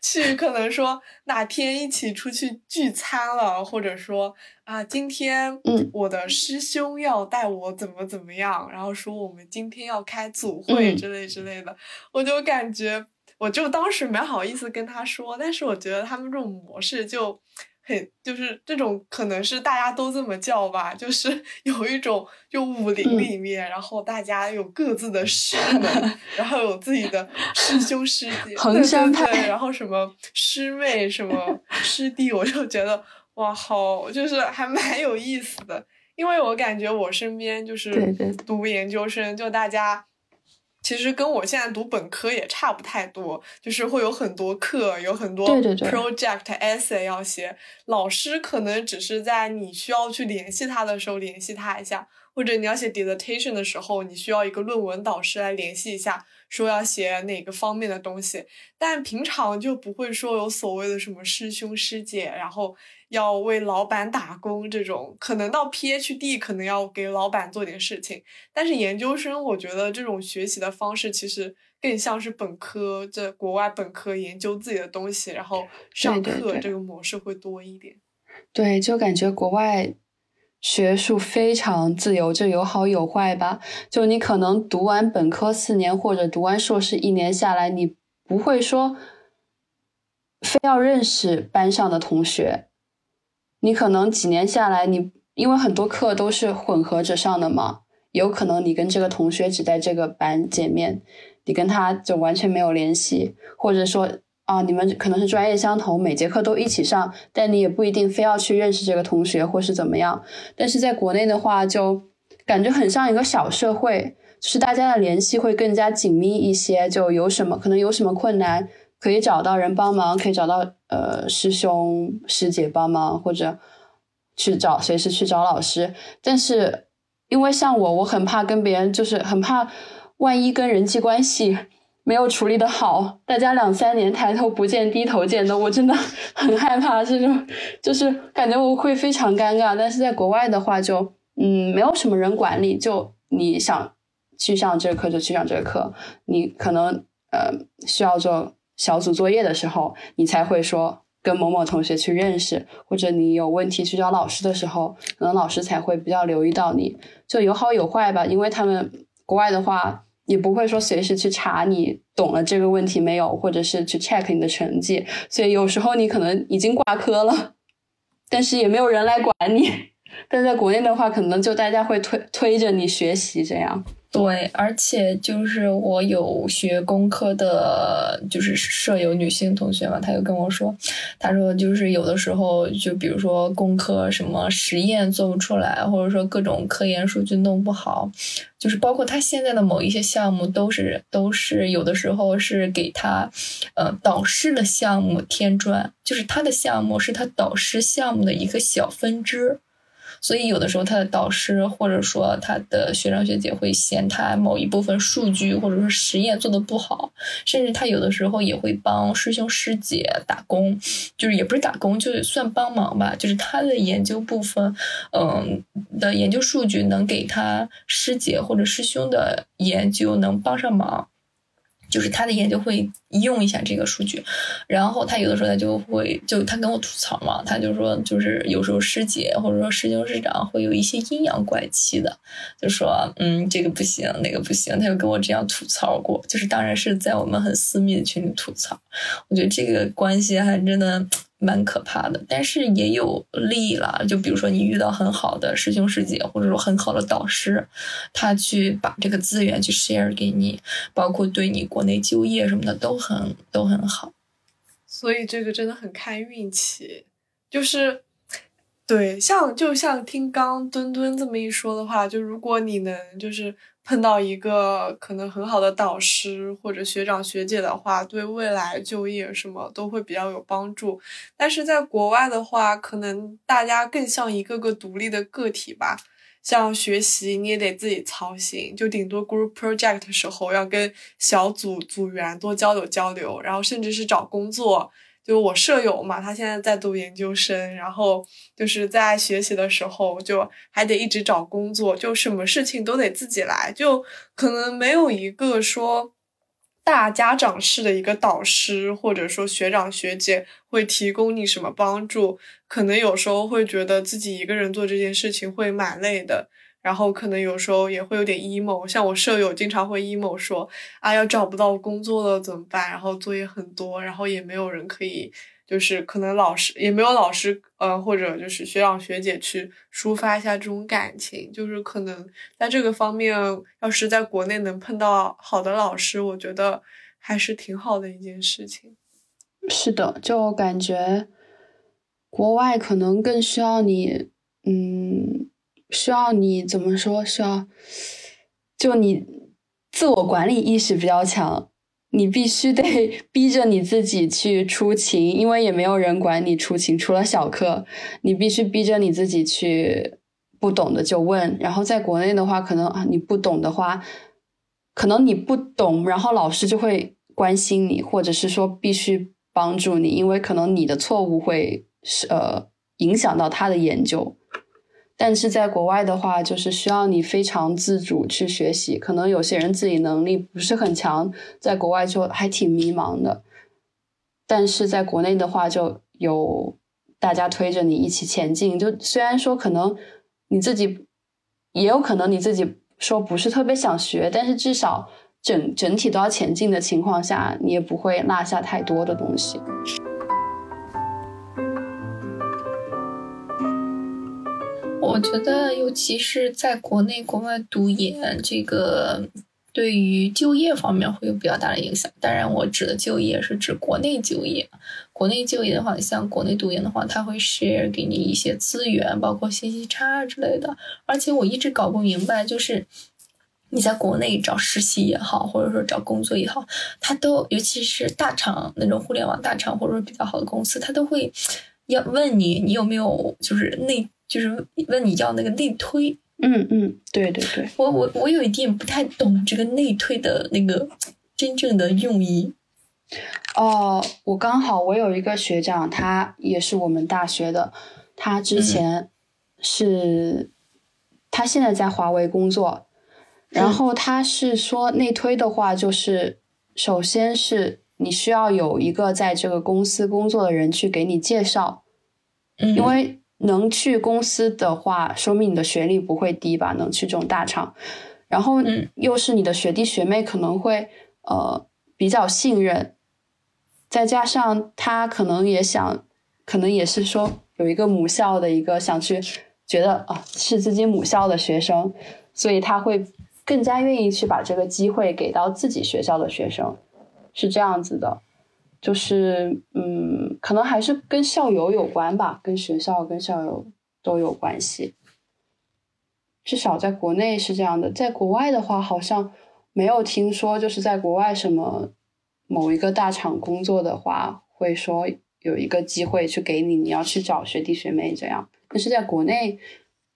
去可能说哪天一起出去聚餐了，或者说啊，今天我的师兄要带我怎么怎么样，然后说我们今天要开组会之类之类的，我就感觉。我就当时没好意思跟他说，但是我觉得他们这种模式就很，就是这种可能是大家都这么叫吧，就是 有一种就武林里面，然后大家有各自的师门，然后有自己的师兄师姐，衡山派，然后什么师妹什么师弟，我就觉得哇，好，就是还蛮有意思的，因为我感觉我身边就是读研究生，就大家。其实跟我现在读本科也差不太多，就是会有很多课，有很多 project essay 要写。老师可能只是在你需要去联系他的时候联系他一下，或者你要写 dissertation 的时候，你需要一个论文导师来联系一下。说要写哪个方面的东西，但平常就不会说有所谓的什么师兄师姐，然后要为老板打工这种。可能到 PhD 可能要给老板做点事情，但是研究生，我觉得这种学习的方式其实更像是本科，这国外本科研究自己的东西，然后上课这个模式会多一点。对，就感觉国外。学术非常自由，就有好有坏吧。就你可能读完本科四年，或者读完硕士一年下来，你不会说非要认识班上的同学。你可能几年下来，你因为很多课都是混合着上的嘛，有可能你跟这个同学只在这个班见面，你跟他就完全没有联系，或者说。啊，你们可能是专业相同，每节课都一起上，但你也不一定非要去认识这个同学或是怎么样。但是在国内的话，就感觉很像一个小社会，就是大家的联系会更加紧密一些。就有什么可能有什么困难，可以找到人帮忙，可以找到呃师兄师姐帮忙，或者去找随时去找老师。但是因为像我，我很怕跟别人，就是很怕万一跟人际关系。没有处理的好，大家两三年抬头不见低头见的，我真的 很害怕这种，就是感觉我会非常尴尬。但是在国外的话，就嗯，没有什么人管理，就你想去上这个课就去上这个课，你可能呃需要做小组作业的时候，你才会说跟某某同学去认识，或者你有问题去找老师的时候，可能老师才会比较留意到你，就有好有坏吧。因为他们国外的话。也不会说随时去查你懂了这个问题没有，或者是去 check 你的成绩，所以有时候你可能已经挂科了，但是也没有人来管你。但在国内的话，可能就大家会推推着你学习这样。对，而且就是我有学工科的，就是舍友女性同学嘛，她就跟我说，她说就是有的时候，就比如说工科什么实验做不出来，或者说各种科研数据弄不好，就是包括他现在的某一些项目，都是都是有的时候是给他，呃，导师的项目添砖，就是他的项目是他导师项目的一个小分支。所以有的时候他的导师或者说他的学长学姐会嫌他某一部分数据或者说实验做的不好，甚至他有的时候也会帮师兄师姐打工，就是也不是打工，就算帮忙吧，就是他的研究部分，嗯的研究数据能给他师姐或者师兄的研究能帮上忙。就是他的研究会用一下这个数据，然后他有的时候他就会就他跟我吐槽嘛，他就说就是有时候师姐或者说师兄师长会有一些阴阳怪气的，就说嗯这个不行那个不行，他就跟我这样吐槽过，就是当然是在我们很私密的群里吐槽，我觉得这个关系还真的。蛮可怕的，但是也有利益了。就比如说，你遇到很好的师兄师姐，或者说很好的导师，他去把这个资源去 share 给你，包括对你国内就业什么的都很都很好。所以这个真的很看运气，就是对，像就像听刚墩墩这么一说的话，就如果你能就是。碰到一个可能很好的导师或者学长学姐的话，对未来就业什么都会比较有帮助。但是在国外的话，可能大家更像一个个独立的个体吧。像学习你也得自己操心，就顶多 group project 的时候要跟小组组员多交流交流，然后甚至是找工作，就我舍友嘛，他现在在读研究生，然后就是在学习的时候就还得一直找工作，就什么事情都得自己来，就可能没有一个说大家长式的一个导师或者说学长学姐会提供你什么帮助，可能有时候会觉得自己一个人做这件事情会蛮累的。然后可能有时候也会有点 emo，像我舍友经常会 emo 说啊，要找不到工作了怎么办？然后作业很多，然后也没有人可以，就是可能老师也没有老师，呃，或者就是学长学姐去抒发一下这种感情，就是可能在这个方面，要是在国内能碰到好的老师，我觉得还是挺好的一件事情。是的，就感觉国外可能更需要你，嗯。需要你怎么说？需要就你自我管理意识比较强，你必须得 逼着你自己去出勤，因为也没有人管你出勤，除了小课，你必须逼着你自己去，不懂的就问。然后在国内的话，可能啊你不懂的话，可能你不懂，然后老师就会关心你，或者是说必须帮助你，因为可能你的错误会是呃影响到他的研究。但是在国外的话，就是需要你非常自主去学习。可能有些人自己能力不是很强，在国外就还挺迷茫的。但是在国内的话，就有大家推着你一起前进。就虽然说可能你自己也有可能你自己说不是特别想学，但是至少整整体都要前进的情况下，你也不会落下太多的东西。我觉得，尤其是在国内、国外读研，这个对于就业方面会有比较大的影响。当然，我指的就业是指国内就业。国内就业的话，像国内读研的话，他会 share 给你一些资源，包括信息差之类的。而且我一直搞不明白，就是你在国内找实习也好，或者说找工作也好，他都尤其是大厂那种互联网大厂，或者说比较好的公司，他都会要问你，你有没有就是内。就是问你要那个内推，嗯嗯，对对对，我我我有一点不太懂这个内推的那个真正的用意。哦，我刚好我有一个学长，他也是我们大学的，他之前是，他现在在华为工作，然后他是说内推的话，就是首先是你需要有一个在这个公司工作的人去给你介绍，因为。能去公司的话，说明你的学历不会低吧？能去这种大厂，然后又是你的学弟学妹，可能会呃比较信任，再加上他可能也想，可能也是说有一个母校的一个想去，觉得啊是自己母校的学生，所以他会更加愿意去把这个机会给到自己学校的学生，是这样子的。就是，嗯，可能还是跟校友有关吧，跟学校、跟校友都有关系。至少在国内是这样的，在国外的话，好像没有听说，就是在国外什么某一个大厂工作的话，会说有一个机会去给你，你要去找学弟学妹这样。但是在国内。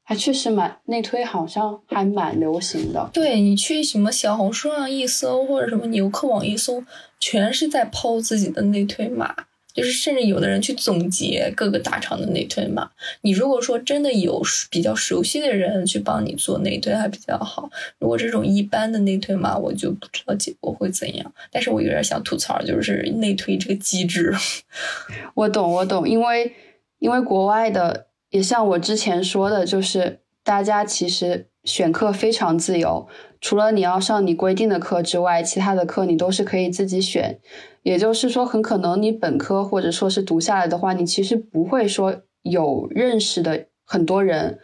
还确实蛮内推，好像还蛮流行的。对你去什么小红书上一搜，或者什么牛客网一搜，全是在抛自己的内推码，就是甚至有的人去总结各个大厂的内推码。你如果说真的有比较熟悉的人去帮你做内推，还比较好。如果这种一般的内推码，我就不知道结果会怎样。但是我有点想吐槽，就是内推这个机制。我懂，我懂，因为因为国外的。也像我之前说的，就是大家其实选课非常自由，除了你要上你规定的课之外，其他的课你都是可以自己选。也就是说，很可能你本科或者说是读下来的话，你其实不会说有认识的很多人，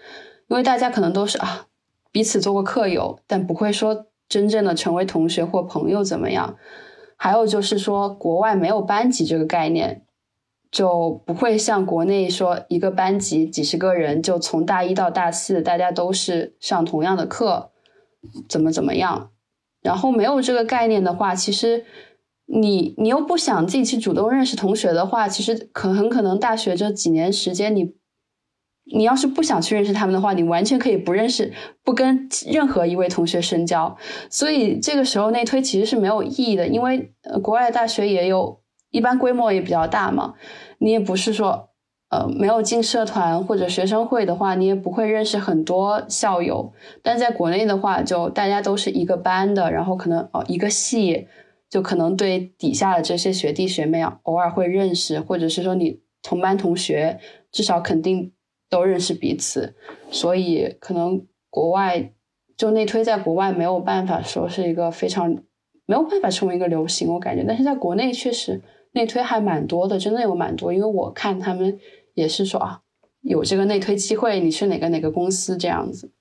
因为大家可能都是啊彼此做过课友，但不会说真正的成为同学或朋友怎么样。还有就是说，国外没有班级这个概念。就不会像国内说一个班级几十个人，就从大一到大四，大家都是上同样的课，怎么怎么样？然后没有这个概念的话，其实你你又不想自己去主动认识同学的话，其实可很可能大学这几年时间，你你要是不想去认识他们的话，你完全可以不认识，不跟任何一位同学深交。所以这个时候内推其实是没有意义的，因为，国外的大学也有。一般规模也比较大嘛，你也不是说。呃，没有进社团或者学生会的话，你也不会认识很多校友。但在国内的话，就大家都是一个班的，然后可能哦一个系，就可能对底下的这些学弟学妹啊，偶尔会认识，或者是说你同班同学，至少肯定都认识彼此。所以可能国外就内推在国外没有办法说是一个非常没有办法成为一个流行，我感觉。但是在国内确实内推还蛮多的，真的有蛮多，因为我看他们。也是说啊，有这个内推机会，你去哪个哪个公司这样子？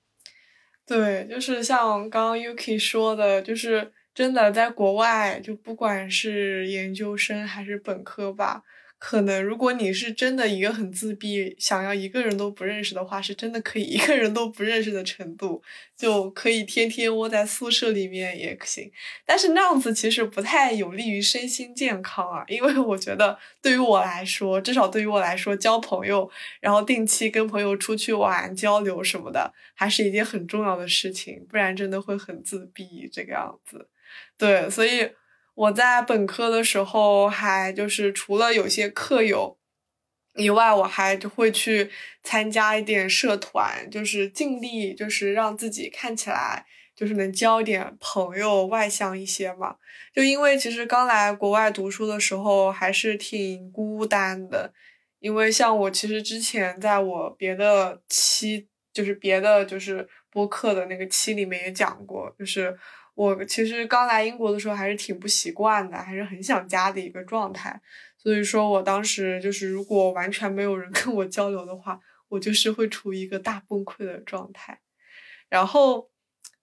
对，就是像刚刚 Yuki 说的，就是真的在国外，就不管是研究生还是本科吧。可能如果你是真的一个很自闭，想要一个人都不认识的话，是真的可以一个人都不认识的程度，就可以天天窝在宿舍里面也行。但是那样子其实不太有利于身心健康啊，因为我觉得对于我来说，至少对于我来说，交朋友，然后定期跟朋友出去玩、交流什么的，还是一件很重要的事情，不然真的会很自闭这个样子。对，所以。我在本科的时候，还就是除了有些课友以外，我还会去参加一点社团，就是尽力就是让自己看起来就是能交点朋友，外向一些嘛。就因为其实刚来国外读书的时候，还是挺孤单的。因为像我其实之前在我别的期，就是别的就是播客的那个期里面也讲过，就是。我其实刚来英国的时候还是挺不习惯的，还是很想家的一个状态。所以说我当时就是，如果完全没有人跟我交流的话，我就是会处于一个大崩溃的状态。然后，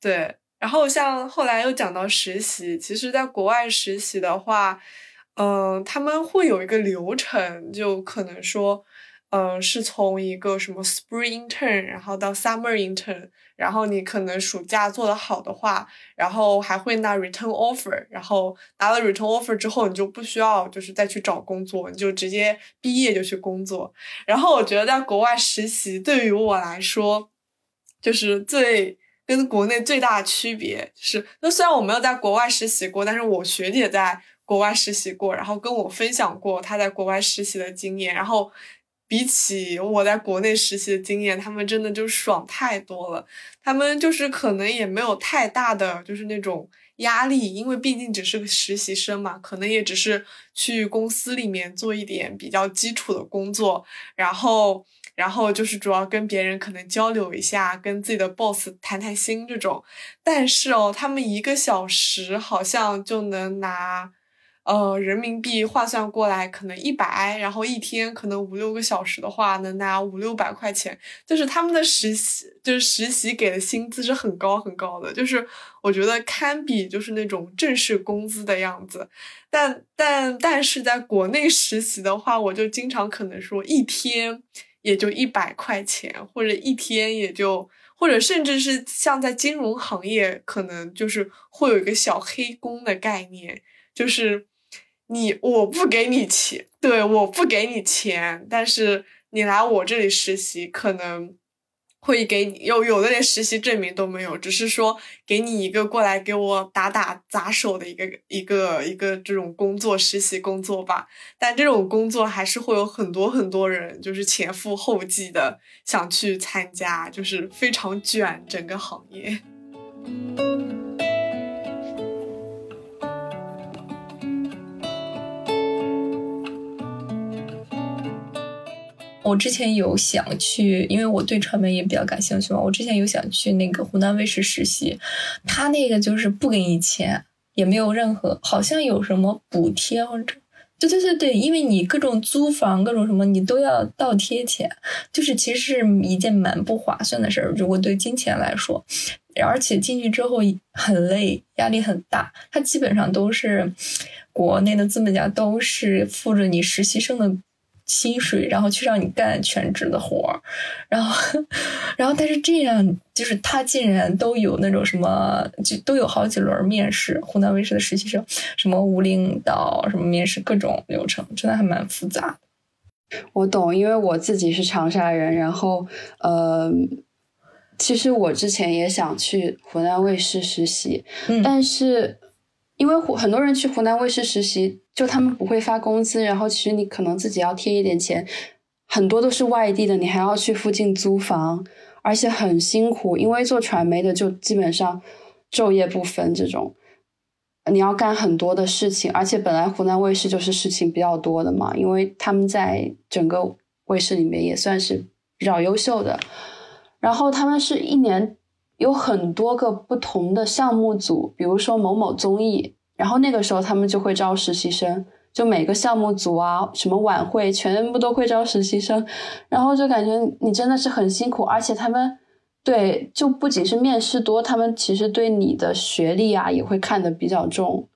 对，然后像后来又讲到实习，其实在国外实习的话，嗯，他们会有一个流程，就可能说。嗯，是从一个什么 spring intern，然后到 summer intern，然后你可能暑假做得好的话，然后还会拿 return offer，然后拿了 return offer 之后，你就不需要就是再去找工作，你就直接毕业就去工作。然后我觉得在国外实习对于我来说，就是最跟国内最大的区别是，那虽然我没有在国外实习过，但是我学姐在国外实习过，然后跟我分享过她在国外实习的经验，然后。比起我在国内实习的经验，他们真的就爽太多了。他们就是可能也没有太大的就是那种压力，因为毕竟只是个实习生嘛，可能也只是去公司里面做一点比较基础的工作，然后然后就是主要跟别人可能交流一下，跟自己的 boss 谈谈心这种。但是哦，他们一个小时好像就能拿。呃，人民币换算过来可能一百，然后一天可能五六个小时的话，能拿五六百块钱。就是他们的实习，就是实习给的薪资是很高很高的，就是我觉得堪比就是那种正式工资的样子。但但但是在国内实习的话，我就经常可能说一天也就一百块钱，或者一天也就，或者甚至是像在金融行业，可能就是会有一个小黑工的概念，就是。你我不给你钱，对，我不给你钱，但是你来我这里实习，可能会给你有有的连实习证明都没有，只是说给你一个过来给我打打杂手的一个一个一个这种工作实习工作吧。但这种工作还是会有很多很多人就是前赴后继的想去参加，就是非常卷整个行业。我之前有想去，因为我对传媒也比较感兴趣嘛。我之前有想去那个湖南卫视实习，他那个就是不给你钱，也没有任何，好像有什么补贴或者，对对对对，因为你各种租房各种什么，你都要倒贴钱，就是其实是一件蛮不划算的事儿。如果对金钱来说，而且进去之后很累，压力很大。他基本上都是国内的资本家都是付着你实习生的。薪水，然后去让你干全职的活儿，然后，然后，但是这样就是他竟然都有那种什么，就都有好几轮面试。湖南卫视的实习生，什么无领导，什么面试，各种流程，真的还蛮复杂的。我懂，因为我自己是长沙人，然后，呃，其实我之前也想去湖南卫视实习，但是因为湖很多人去湖南卫视实习。就他们不会发工资，然后其实你可能自己要贴一点钱，很多都是外地的，你还要去附近租房，而且很辛苦，因为做传媒的就基本上昼夜不分这种。你要干很多的事情，而且本来湖南卫视就是事情比较多的嘛，因为他们在整个卫视里面也算是比较优秀的。然后他们是一年有很多个不同的项目组，比如说某某综艺，然后那个时候他们就会招实习生，就每个项目组啊，什么晚会全部都会招实习生，然后就感觉你真的是很辛苦，而且他们。对，就不仅是面试多，他们其实对你的学历啊也会看得比较重，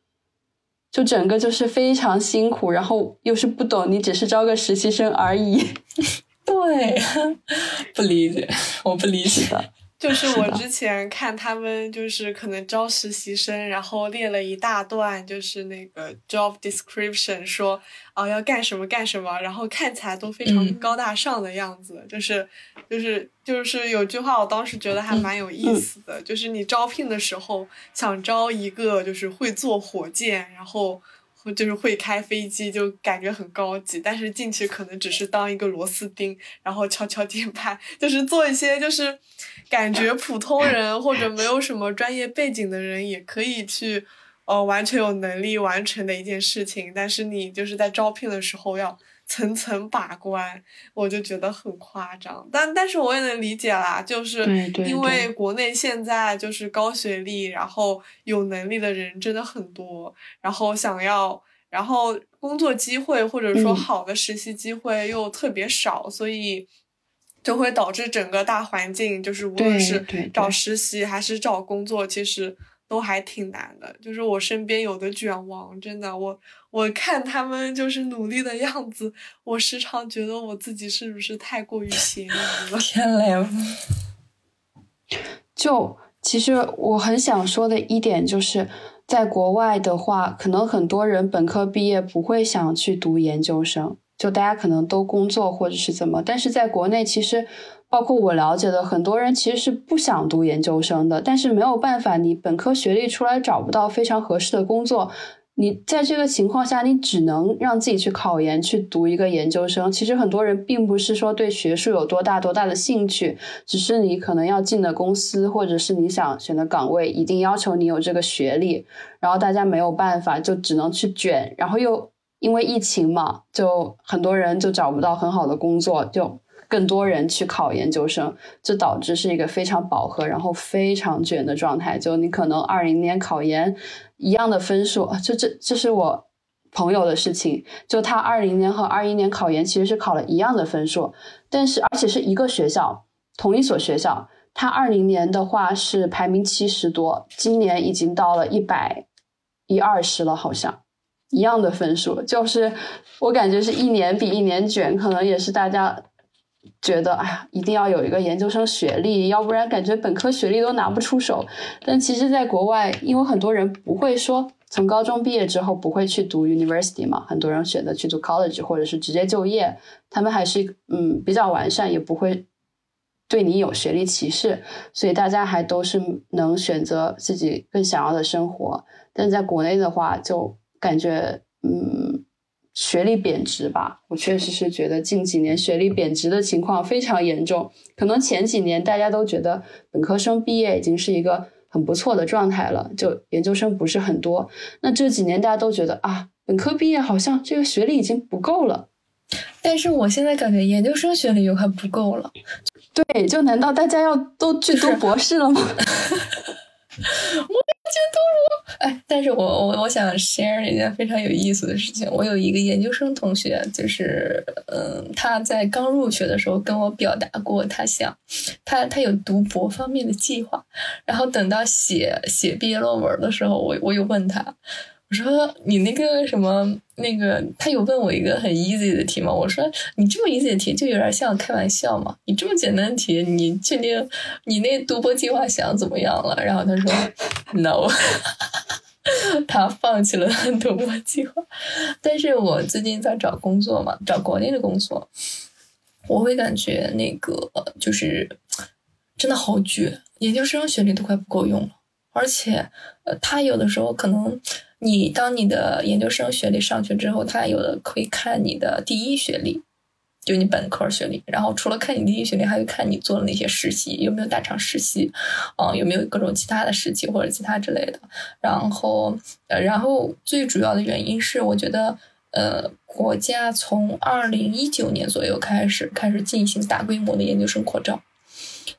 就整个就是非常辛苦，然后又是不懂，你只是招个实习生而已。对，不理解，我不理解的。就是我之前看他们，就是可能招实习生，然后列了一大段，就是那个 job description，说哦要干什么干什么，然后看起来都非常高大上的样子，就是就是就是有句话，我当时觉得还蛮有意思的，就是你招聘的时候想招一个就是会坐火箭，然后。就是会开飞机，就感觉很高级，但是进去可能只是当一个螺丝钉，然后敲敲 键盘，就是做一些就是感觉普通人或者没有什么专业背景的人也可以去，呃，完全有能力完成的一件事情。但是你就是在招聘的时候要。层层把关，我就觉得很夸张，但但是我也能理解啦，就是因为国内现在就是高学历，然后有能力的人真的很多，然后想要，然后工作机会或者说好的实习机会又特别少，所以就会导致整个大环境就是无论是找实习还是找工作，其实。都还挺难的，就是我身边有的卷王，真的，我我看他们就是努力的样子，我时常觉得我自己是不是太过于闲了？天嘞！就其实我很想说的一点就是，在国外的话，可能很多人本科毕业不会想去读研究生，就大家可能都工作或者是怎么，但是在国内其实。包括我了解的很多人其实是不想读研究生的，但是没有办法，你本科学历出来找不到非常合适的工作，你在这个情况下，你只能让自己去考研去读一个研究生。其实很多人并不是说对学术有多大多大的兴趣，只是你可能要进的公司或者是你想选的岗位一定要求你有这个学历，然后大家没有办法，就只能去卷，然后又因为疫情嘛，就很多人就找不到很好的工作，就。更多人去考研究生，这导致是一个非常饱和，然后非常卷的状态。就你可能二零年考研一样的分数，就这这是我朋友的事情。就他二零年和二一年考研其实是考了一样的分数，但是而且是一个学校，同一所学校。他二零年的话是排名七十多，今年已经到了一百一二十了，好像一样的分数。就是我感觉是一年比一年卷，可能也是大家。觉得哎呀，一定要有一个研究生学历，要不然感觉本科学历都拿不出手。但其实，在国外，因为很多人不会说从高中毕业之后不会去读 university 嘛，很多人选择去读 college 或者是直接就业，他们还是嗯比较完善，也不会对你有学历歧视，所以大家还都是能选择自己更想要的生活。但在国内的话，就感觉嗯。学历贬值吧，我确实是觉得近几年学历贬值的情况非常严重。可能前几年大家都觉得本科生毕业已经是一个很不错的状态了，就研究生不是很多。那这几年大家都觉得啊，本科毕业好像这个学历已经不够了。但是我现在感觉研究生学历又还不够了。对，就难道大家要都去读博士了吗？我 监督我哎，但是我我我想 share 一件非常有意思的事情。我有一个研究生同学，就是嗯，他在刚入学的时候跟我表达过，他想他他有读博方面的计划。然后等到写写毕业论文的时候，我我又问他。我说你那个什么那个，他有问我一个很 easy 的题吗？我说你这么 easy 的题就有点像开玩笑嘛。你这么简单的题，你确定你那读博计划想怎么样了？然后他说 no，他放弃了读博计划。但是我最近在找工作嘛，找国内的工作，我会感觉那个就是真的好卷，研究生学历都快不够用了。而且呃，他有的时候可能你当你的研究生学历上去之后，他有的可以看你的第一学历。就你本科学历，然后除了看你第一学历，还会看你做的那些实习有没有大厂实习，嗯，有没有各种其他的实习或者其他之类的。然后，呃，然后最主要的原因是，我觉得，呃，国家从二零一九年左右开始开始进行大规模的研究生扩招。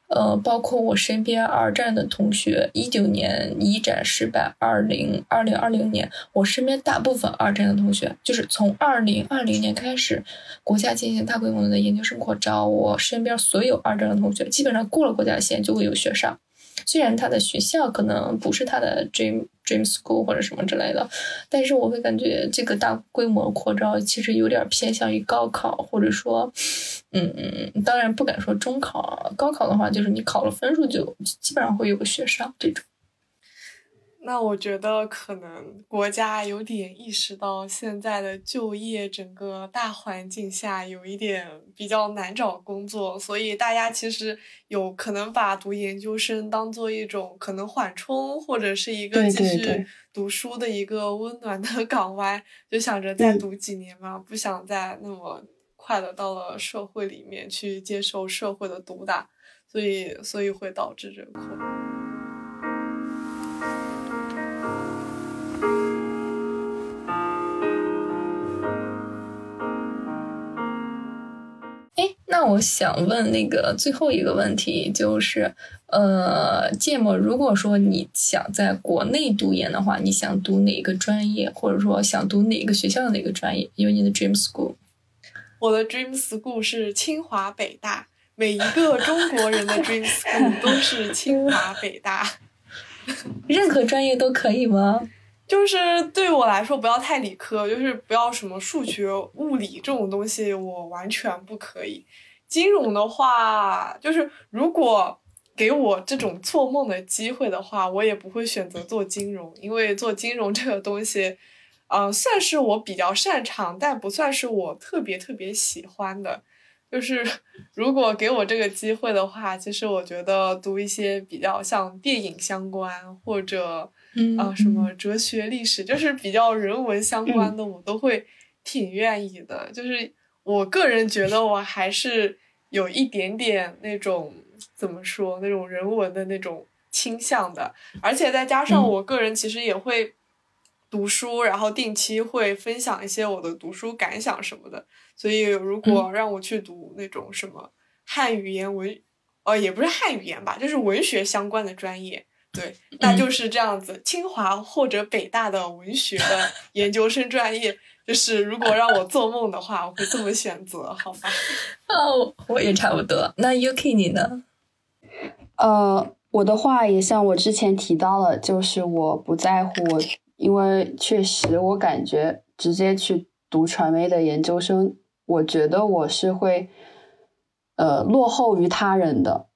呃，包括我身边二战的同学，一九年一战失败，二零二零二零年，我身边大部分二战的同学，就是从二零二零年开始，国家进行大规模的研究生扩招，我身边所有二战的同学，基本上过了国家线就会有学上。虽然他的学校可能不是他的 dream dream school 或者什么之类的，但是我会感觉这个大规模扩招其实有点偏向于高考，或者说，嗯嗯，当然不敢说中考，高考的话就是你考了分数就基本上会有个学上这种。那我觉得可能国家有点意识到现在的就业整个大环境下有一点比较难找工作，所以大家其实有可能把读研究生当做一种可能缓冲或者是一个继续读书的一个温暖的 港湾，就想着再读几年嘛，不想再那么快的到了社会里面去接受社会的毒打，所以所以会导致这个那我想问那个最后一个问题，就是，呃，芥末，如果说你想在国内读研的话，你想读哪个专业，或者说想读哪个学校的哪个专业？因为你的 dream school，我的 dream school 是清华北大，每一个中国人的 dream school 都是清华北大，任何专业都可以吗？就是对我来说，不要太理科，就是不要什么数学、物理这种东西，我完全不可以。金融的话，就是如果给我这种做梦的机会的话，我也不会选择做金融，因为做金融这个东西，嗯，算是我比较擅长，但不算是我特别特别喜欢的。就是如果给我这个机会的话，其实我觉得读一些比较像电影相关或者。啊，什么哲学、历史，就是比较人文相关的，我都会挺愿意的。就是我个人觉得，我还是有一点点那种怎么说，那种人文的那种倾向的。而且再加上我个人其实也会读书，然后定期会分享一些我的读书感想什么的。所以如果让我去读那种什么汉语言文，呃，也不是汉语言吧，就是文学相关的专业。对，那就是这样子。清华或者北大的文学的研究生专业，就是如果让我做梦的话，我会这么选择，好吧？哦，我也差不多。那 UK 你呢？呃，我的话也像我之前提到了，就是我不在乎，因为确实我感觉直接去读传媒的研究生，我觉得我是会呃落后于他人的。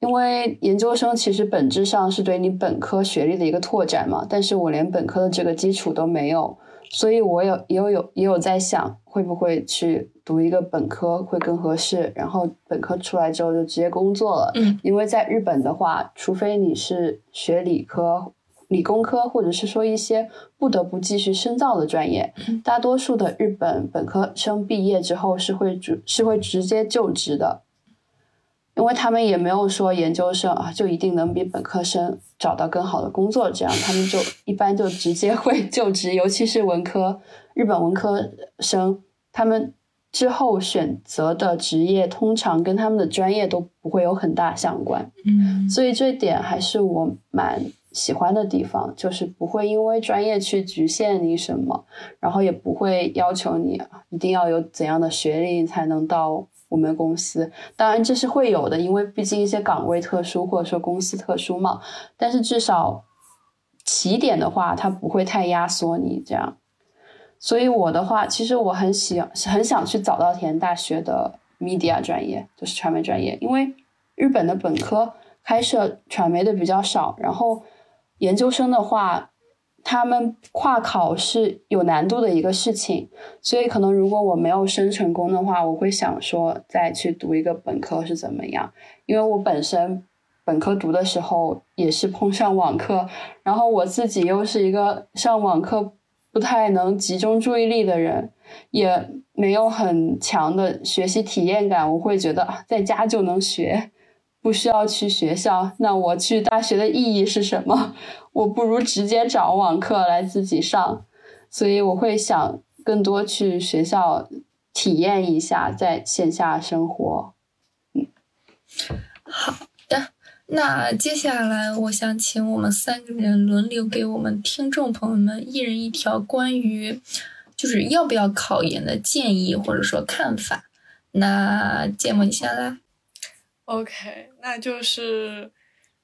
因为研究生其实本质上是对你本科学历的一个拓展嘛，但是我连本科的这个基础都没有，所以我有也有有也有在想，会不会去读一个本科会更合适，然后本科出来之后就直接工作了。嗯，因为在日本的话，除非你是学理科、理工科，或者是说一些不得不继续深造的专业，大多数的日本本科生毕业之后是会直是会直接就职的。因为他们也没有说研究生啊就一定能比本科生找到更好的工作，这样他们就一般就直接会 就职，尤其是文科，日本文科生，他们之后选择的职业通常跟他们的专业都不会有很大相关。嗯，所以这点还是我蛮喜欢的地方，就是不会因为专业去局限你什么，然后也不会要求你一定要有怎样的学历才能到。我们公司当然这是会有的，因为毕竟一些岗位特殊或者说公司特殊嘛。但是至少起点的话，它不会太压缩你这样。所以我的话，其实我很喜很想去早稻田大学的 media 专业，就是传媒专业，因为日本的本科开设传媒的比较少，然后研究生的话。他们跨考是有难度的一个事情，所以可能如果我没有升成功的话，我会想说再去读一个本科是怎么样？因为我本身本科读的时候也是碰上网课，然后我自己又是一个上网课不太能集中注意力的人，也没有很强的学习体验感，我会觉得在家就能学，不需要去学校。那我去大学的意义是什么？我不如直接找网课来自己上，所以我会想更多去学校体验一下在线下生活。嗯，好的，那接下来我想请我们三个人轮流给我们听众朋友们一人一条关于就是要不要考研的建议或者说看法。那芥末你先来。OK，那就是。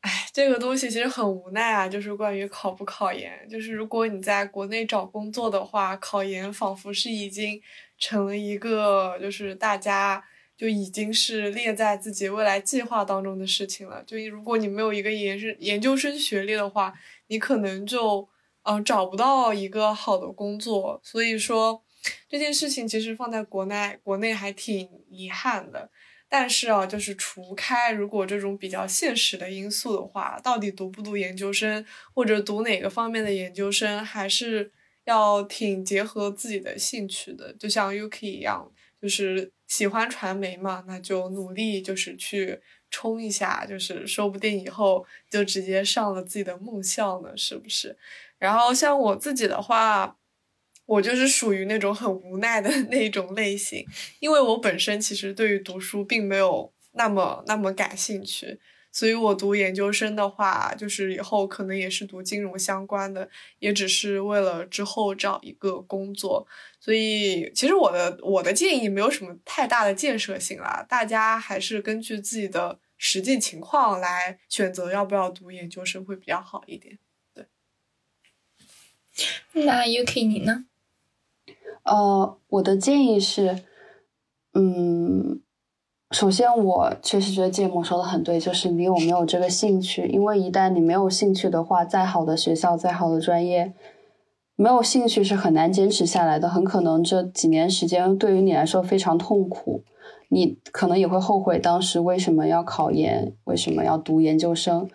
哎，这个东西其实很无奈啊，就是关于考不考研。就是如果你在国内找工作的话，考研仿佛是已经成了一个，就是大家就已经是列在自己未来计划当中的事情了。就如果你没有一个研是研究生学历的话，你可能就嗯找不到一个好的工作。所以说这件事情其实放在国内，国内还挺遗憾的。但是啊，就是除开如果这种比较现实的因素的话，到底读不读研究生，或者读哪个方面的研究生，还是要挺结合自己的兴趣的。就像 Yuki 一样，就是喜欢传媒嘛，那就努力就是去冲一下，就是说不定以后就直接上了自己的梦校呢，是不是？然后像我自己的话。我就是属于那种很无奈的那种类型，因为我本身其实对于读书并没有那么那么感兴趣，所以我读研究生的话，就是以后可能也是读金融相关的，也只是为了之后找一个工作。所以其实我的我的建议没有什么太大的建设性啦，大家还是根据自己的实际情况来选择要不要读研究生会比较好一点。对，那 UK 你呢？呃，我的建议是，嗯，首先我确实觉得芥末说的很对，就是你有没有这个兴趣？因为一旦你没有兴趣的话，再好的学校、再好的专业，没有兴趣是很难坚持下来的。很可能这几年时间对于你来说非常痛苦，你可能也会后悔当时为什么要考研，为什么要读研究生。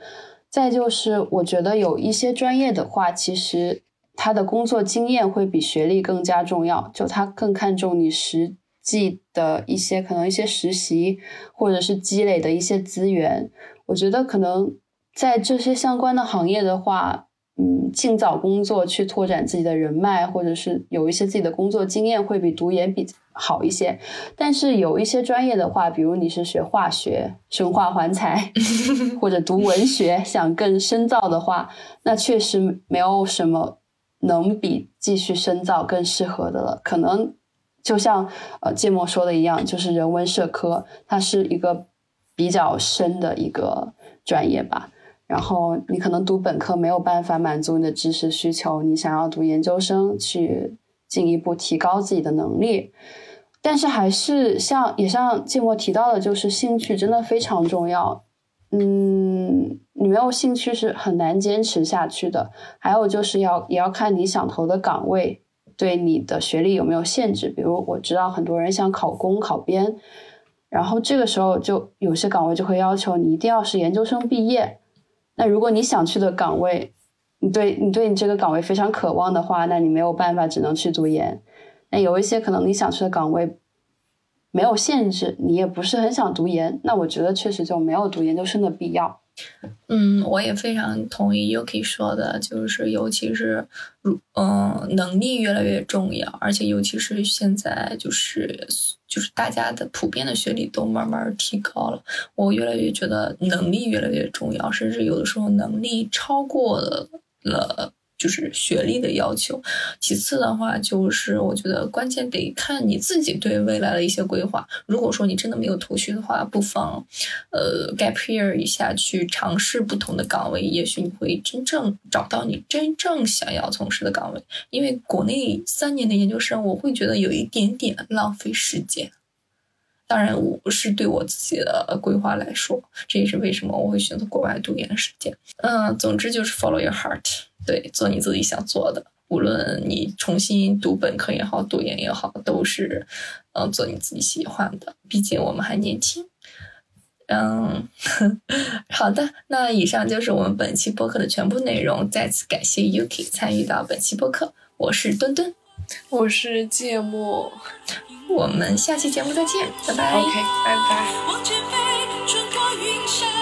再就是，我觉得有一些专业的话，其实。他的工作经验会比学历更加重要，就他更看重你实际的一些可能一些实习或者是积累的一些资源。我觉得可能在这些相关的行业的话，嗯，尽早工作去拓展自己的人脉，或者是有一些自己的工作经验，会比读研比好一些。但是有一些专业的话，比如你是学化学、生化环材，或者读文学，想更深造的话，那确实没有什么。能比继续深造更适合的了，可能就像呃芥末说的一样，就是人文社科，它是一个比较深的一个专业吧。然后你可能读本科没有办法满足你的知识需求，你想要读研究生去进一步提高自己的能力，但是还是像也像芥末提到的，就是兴趣真的非常重要。嗯，你没有兴趣是很难坚持下去的。还有就是要也要看你想投的岗位对你的学历有没有限制。比如我知道很多人想考公考编，然后这个时候就有些岗位就会要求你一定要是研究生毕业。那如果你想去的岗位，你对你对你这个岗位非常渴望的话，那你没有办法，只能去读研。那有一些可能你想去的岗位。没有限制，你也不是很想读研，那我觉得确实就没有读研究生的必要。嗯，我也非常同意 Yuki 说的，就是尤其是，嗯，能力越来越重要，而且尤其是现在，就是就是大家的普遍的学历都慢慢提高了，我越来越觉得能力越来越重要，甚至有的时候能力超过了。就是学历的要求，其次的话就是我觉得关键得看你自己对未来的一些规划。如果说你真的没有头绪的话，不妨呃 gap year 一下去尝试不同的岗位，也许你会真正找到你真正想要从事的岗位。因为国内三年的研究生，我会觉得有一点点浪费时间。当然，我是对我自己的规划来说，这也是为什么我会选择国外读研的时间。嗯，总之就是 follow your heart。对，做你自己想做的，无论你重新读本科也好，读研也好，都是，嗯，做你自己喜欢的。毕竟我们还年轻。嗯，好的，那以上就是我们本期播客的全部内容。再次感谢 Yuki 参与到本期播客，我是墩墩，我是芥末，我们下期节目再见，拜拜。OK，拜拜。我只配春光